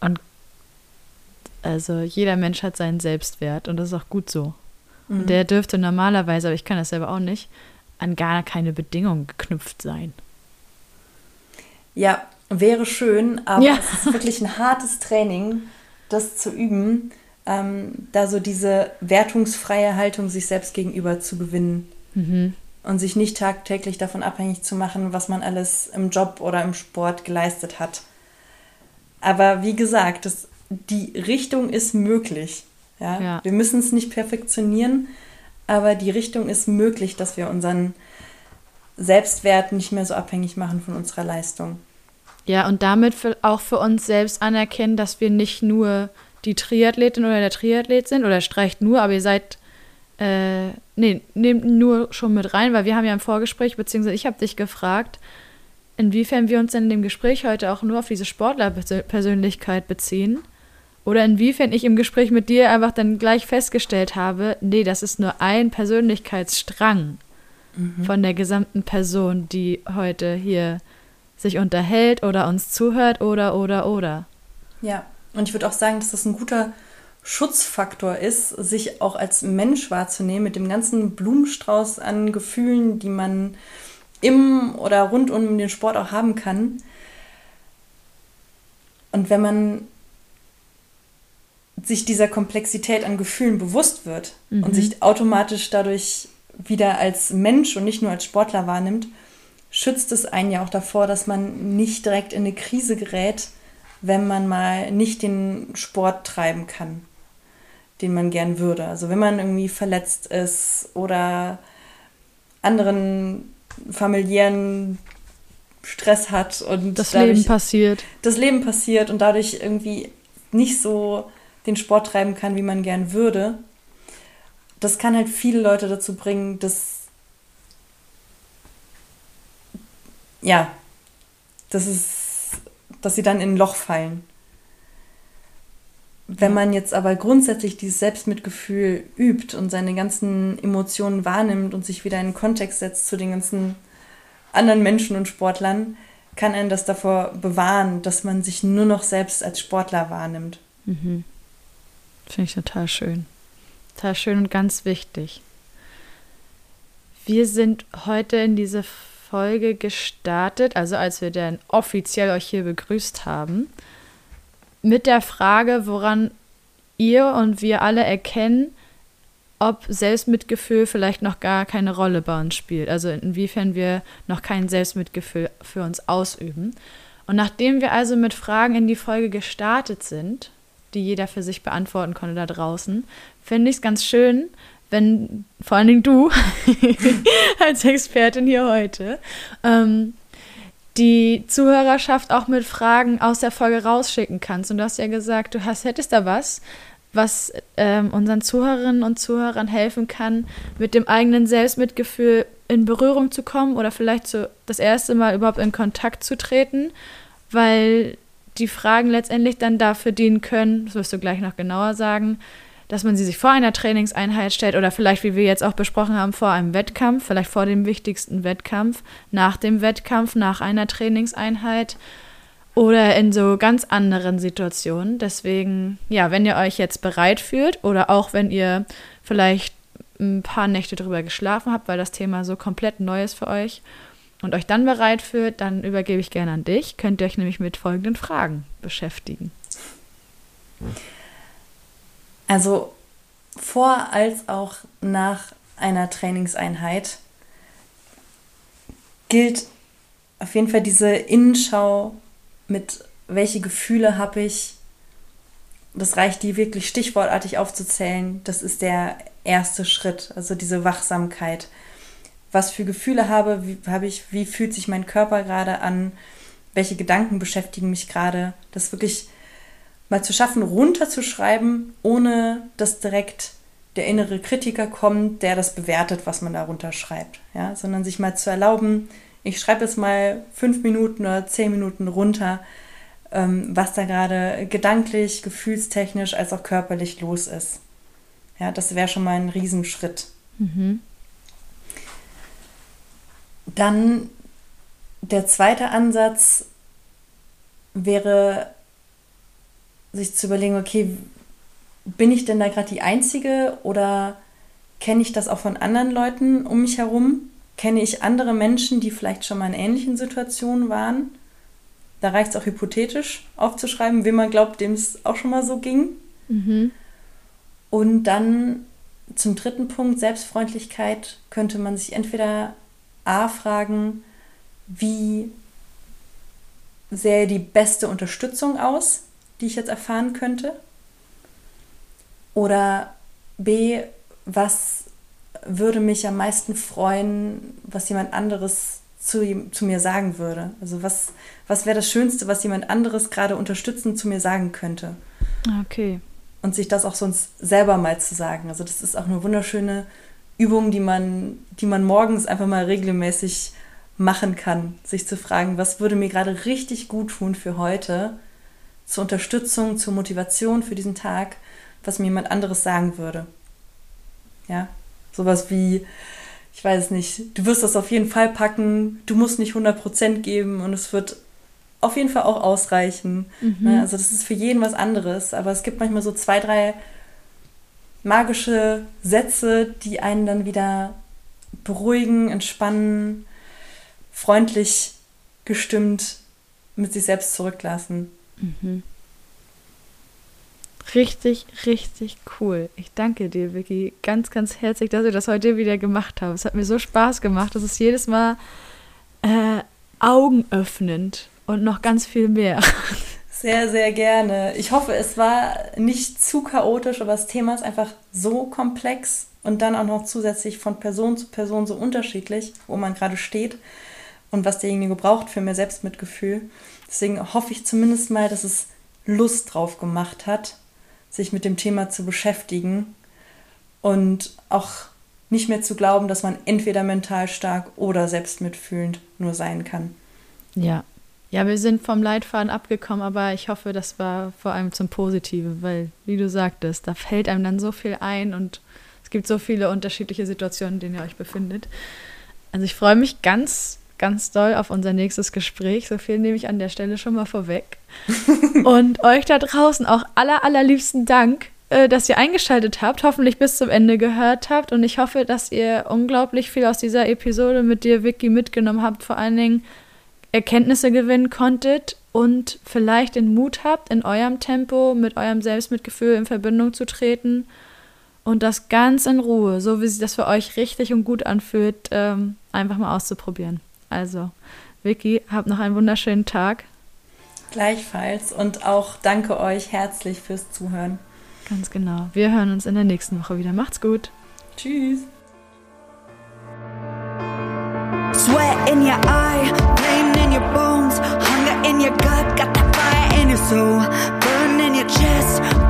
Und also jeder Mensch hat seinen Selbstwert und das ist auch gut so. Mhm. Und der dürfte normalerweise, aber ich kann das selber auch nicht, an gar keine Bedingungen geknüpft sein. Ja, wäre schön, aber ja. es ist wirklich ein hartes Training, das zu üben, ähm, da so diese wertungsfreie Haltung sich selbst gegenüber zu gewinnen. Mhm. Und sich nicht tagtäglich davon abhängig zu machen, was man alles im Job oder im Sport geleistet hat. Aber wie gesagt, das, die Richtung ist möglich. Ja? ja. Wir müssen es nicht perfektionieren, aber die Richtung ist möglich, dass wir unseren Selbstwert nicht mehr so abhängig machen von unserer Leistung. Ja, und damit für, auch für uns selbst anerkennen, dass wir nicht nur die Triathletin oder der Triathlet sind oder streicht nur, aber ihr seid, äh, nee, nehmt nur schon mit rein, weil wir haben ja im Vorgespräch, beziehungsweise ich habe dich gefragt, inwiefern wir uns in dem Gespräch heute auch nur auf diese Sportlerpersönlichkeit beziehen oder inwiefern ich im Gespräch mit dir einfach dann gleich festgestellt habe, nee, das ist nur ein Persönlichkeitsstrang mhm. von der gesamten Person, die heute hier sich unterhält oder uns zuhört oder oder oder. Ja, und ich würde auch sagen, dass das ein guter Schutzfaktor ist, sich auch als Mensch wahrzunehmen mit dem ganzen Blumenstrauß an Gefühlen, die man im oder rund um den Sport auch haben kann. Und wenn man sich dieser Komplexität an Gefühlen bewusst wird mhm. und sich automatisch dadurch wieder als Mensch und nicht nur als Sportler wahrnimmt, schützt es einen ja auch davor, dass man nicht direkt in eine Krise gerät, wenn man mal nicht den Sport treiben kann, den man gern würde. Also wenn man irgendwie verletzt ist oder anderen familiären Stress hat und das Leben passiert. Das Leben passiert und dadurch irgendwie nicht so den Sport treiben kann, wie man gern würde. Das kann halt viele Leute dazu bringen, dass ja, das ist, dass sie dann in ein Loch fallen. Wenn man jetzt aber grundsätzlich dieses Selbstmitgefühl übt und seine ganzen Emotionen wahrnimmt und sich wieder in den Kontext setzt zu den ganzen anderen Menschen und Sportlern, kann einen das davor bewahren, dass man sich nur noch selbst als Sportler wahrnimmt. Mhm. Finde ich total schön. Total schön und ganz wichtig. Wir sind heute in diese Folge gestartet, also als wir dann offiziell euch hier begrüßt haben, mit der Frage, woran ihr und wir alle erkennen, ob Selbstmitgefühl vielleicht noch gar keine Rolle bei uns spielt. Also inwiefern wir noch kein Selbstmitgefühl für uns ausüben. Und nachdem wir also mit Fragen in die Folge gestartet sind, die jeder für sich beantworten konnte da draußen, finde ich es ganz schön, wenn vor allen Dingen du [laughs] als Expertin hier heute ähm, die Zuhörerschaft auch mit Fragen aus der Folge rausschicken kannst. Und du hast ja gesagt, du hast, hättest da was, was ähm, unseren Zuhörerinnen und Zuhörern helfen kann, mit dem eigenen Selbstmitgefühl in Berührung zu kommen oder vielleicht so das erste Mal überhaupt in Kontakt zu treten, weil die Fragen letztendlich dann dafür dienen können, das wirst du gleich noch genauer sagen, dass man sie sich vor einer Trainingseinheit stellt oder vielleicht, wie wir jetzt auch besprochen haben, vor einem Wettkampf, vielleicht vor dem wichtigsten Wettkampf, nach dem Wettkampf, nach einer Trainingseinheit oder in so ganz anderen Situationen. Deswegen, ja, wenn ihr euch jetzt bereit fühlt oder auch wenn ihr vielleicht ein paar Nächte drüber geschlafen habt, weil das Thema so komplett neu ist für euch und euch dann bereit fühlt, dann übergebe ich gerne an dich. Könnt ihr euch nämlich mit folgenden Fragen beschäftigen. Also vor als auch nach einer Trainingseinheit gilt auf jeden Fall diese Innenschau mit welche Gefühle habe ich. Das reicht die wirklich stichwortartig aufzuzählen. Das ist der erste Schritt, also diese Wachsamkeit. Was für Gefühle habe, wie, habe ich, wie fühlt sich mein Körper gerade an, welche Gedanken beschäftigen mich gerade. Das wirklich mal zu schaffen, runterzuschreiben, ohne dass direkt der innere Kritiker kommt, der das bewertet, was man darunter schreibt. Ja? Sondern sich mal zu erlauben, ich schreibe es mal fünf Minuten oder zehn Minuten runter, ähm, was da gerade gedanklich, gefühlstechnisch als auch körperlich los ist. Ja, das wäre schon mal ein Riesenschritt. Mhm. Dann der zweite Ansatz wäre sich zu überlegen, okay, bin ich denn da gerade die Einzige oder kenne ich das auch von anderen Leuten um mich herum? Kenne ich andere Menschen, die vielleicht schon mal in ähnlichen Situationen waren? Da reicht es auch hypothetisch aufzuschreiben, wem man glaubt, dem es auch schon mal so ging. Mhm. Und dann zum dritten Punkt, Selbstfreundlichkeit, könnte man sich entweder A fragen, wie sähe die beste Unterstützung aus, die ich jetzt erfahren könnte? Oder B, was würde mich am meisten freuen, was jemand anderes zu, zu mir sagen würde? Also was, was wäre das Schönste, was jemand anderes gerade unterstützend zu mir sagen könnte? Okay. Und sich das auch sonst selber mal zu sagen. Also das ist auch eine wunderschöne Übung, die man, die man morgens einfach mal regelmäßig machen kann. Sich zu fragen, was würde mir gerade richtig gut tun für heute? zur Unterstützung, zur Motivation für diesen Tag, was mir jemand anderes sagen würde. Ja, sowas wie, ich weiß nicht, du wirst das auf jeden Fall packen, du musst nicht 100% geben und es wird auf jeden Fall auch ausreichen. Mhm. Ja, also das ist für jeden was anderes, aber es gibt manchmal so zwei, drei magische Sätze, die einen dann wieder beruhigen, entspannen, freundlich gestimmt mit sich selbst zurücklassen. Mhm. Richtig, richtig cool. Ich danke dir, Vicky, ganz, ganz herzlich, dass wir das heute wieder gemacht haben. Es hat mir so Spaß gemacht. Das ist jedes Mal äh, augenöffnend und noch ganz viel mehr. [laughs] Sehr, sehr gerne. Ich hoffe, es war nicht zu chaotisch, aber das Thema ist einfach so komplex und dann auch noch zusätzlich von Person zu Person so unterschiedlich, wo man gerade steht und was derjenige braucht für mehr Selbstmitgefühl. Deswegen hoffe ich zumindest mal, dass es Lust drauf gemacht hat, sich mit dem Thema zu beschäftigen und auch nicht mehr zu glauben, dass man entweder mental stark oder selbstmitfühlend nur sein kann. Ja. Ja, wir sind vom Leitfaden abgekommen, aber ich hoffe, das war vor allem zum Positiven, weil, wie du sagtest, da fällt einem dann so viel ein und es gibt so viele unterschiedliche Situationen, in denen ihr euch befindet. Also ich freue mich ganz, ganz doll auf unser nächstes Gespräch. So viel nehme ich an der Stelle schon mal vorweg. [laughs] und euch da draußen auch aller, allerliebsten Dank, äh, dass ihr eingeschaltet habt, hoffentlich bis zum Ende gehört habt. Und ich hoffe, dass ihr unglaublich viel aus dieser Episode mit dir, Vicky, mitgenommen habt. Vor allen Dingen, Erkenntnisse gewinnen konntet und vielleicht den Mut habt, in eurem Tempo mit eurem Selbstmitgefühl in Verbindung zu treten und das ganz in Ruhe, so wie sich das für euch richtig und gut anfühlt, ähm, einfach mal auszuprobieren. Also, Vicky, habt noch einen wunderschönen Tag. Gleichfalls und auch danke euch herzlich fürs Zuhören. Ganz genau. Wir hören uns in der nächsten Woche wieder. Macht's gut. Tschüss. Sweat in your eye. your bones, hunger in your gut, got that fire in your soul, burning in your chest.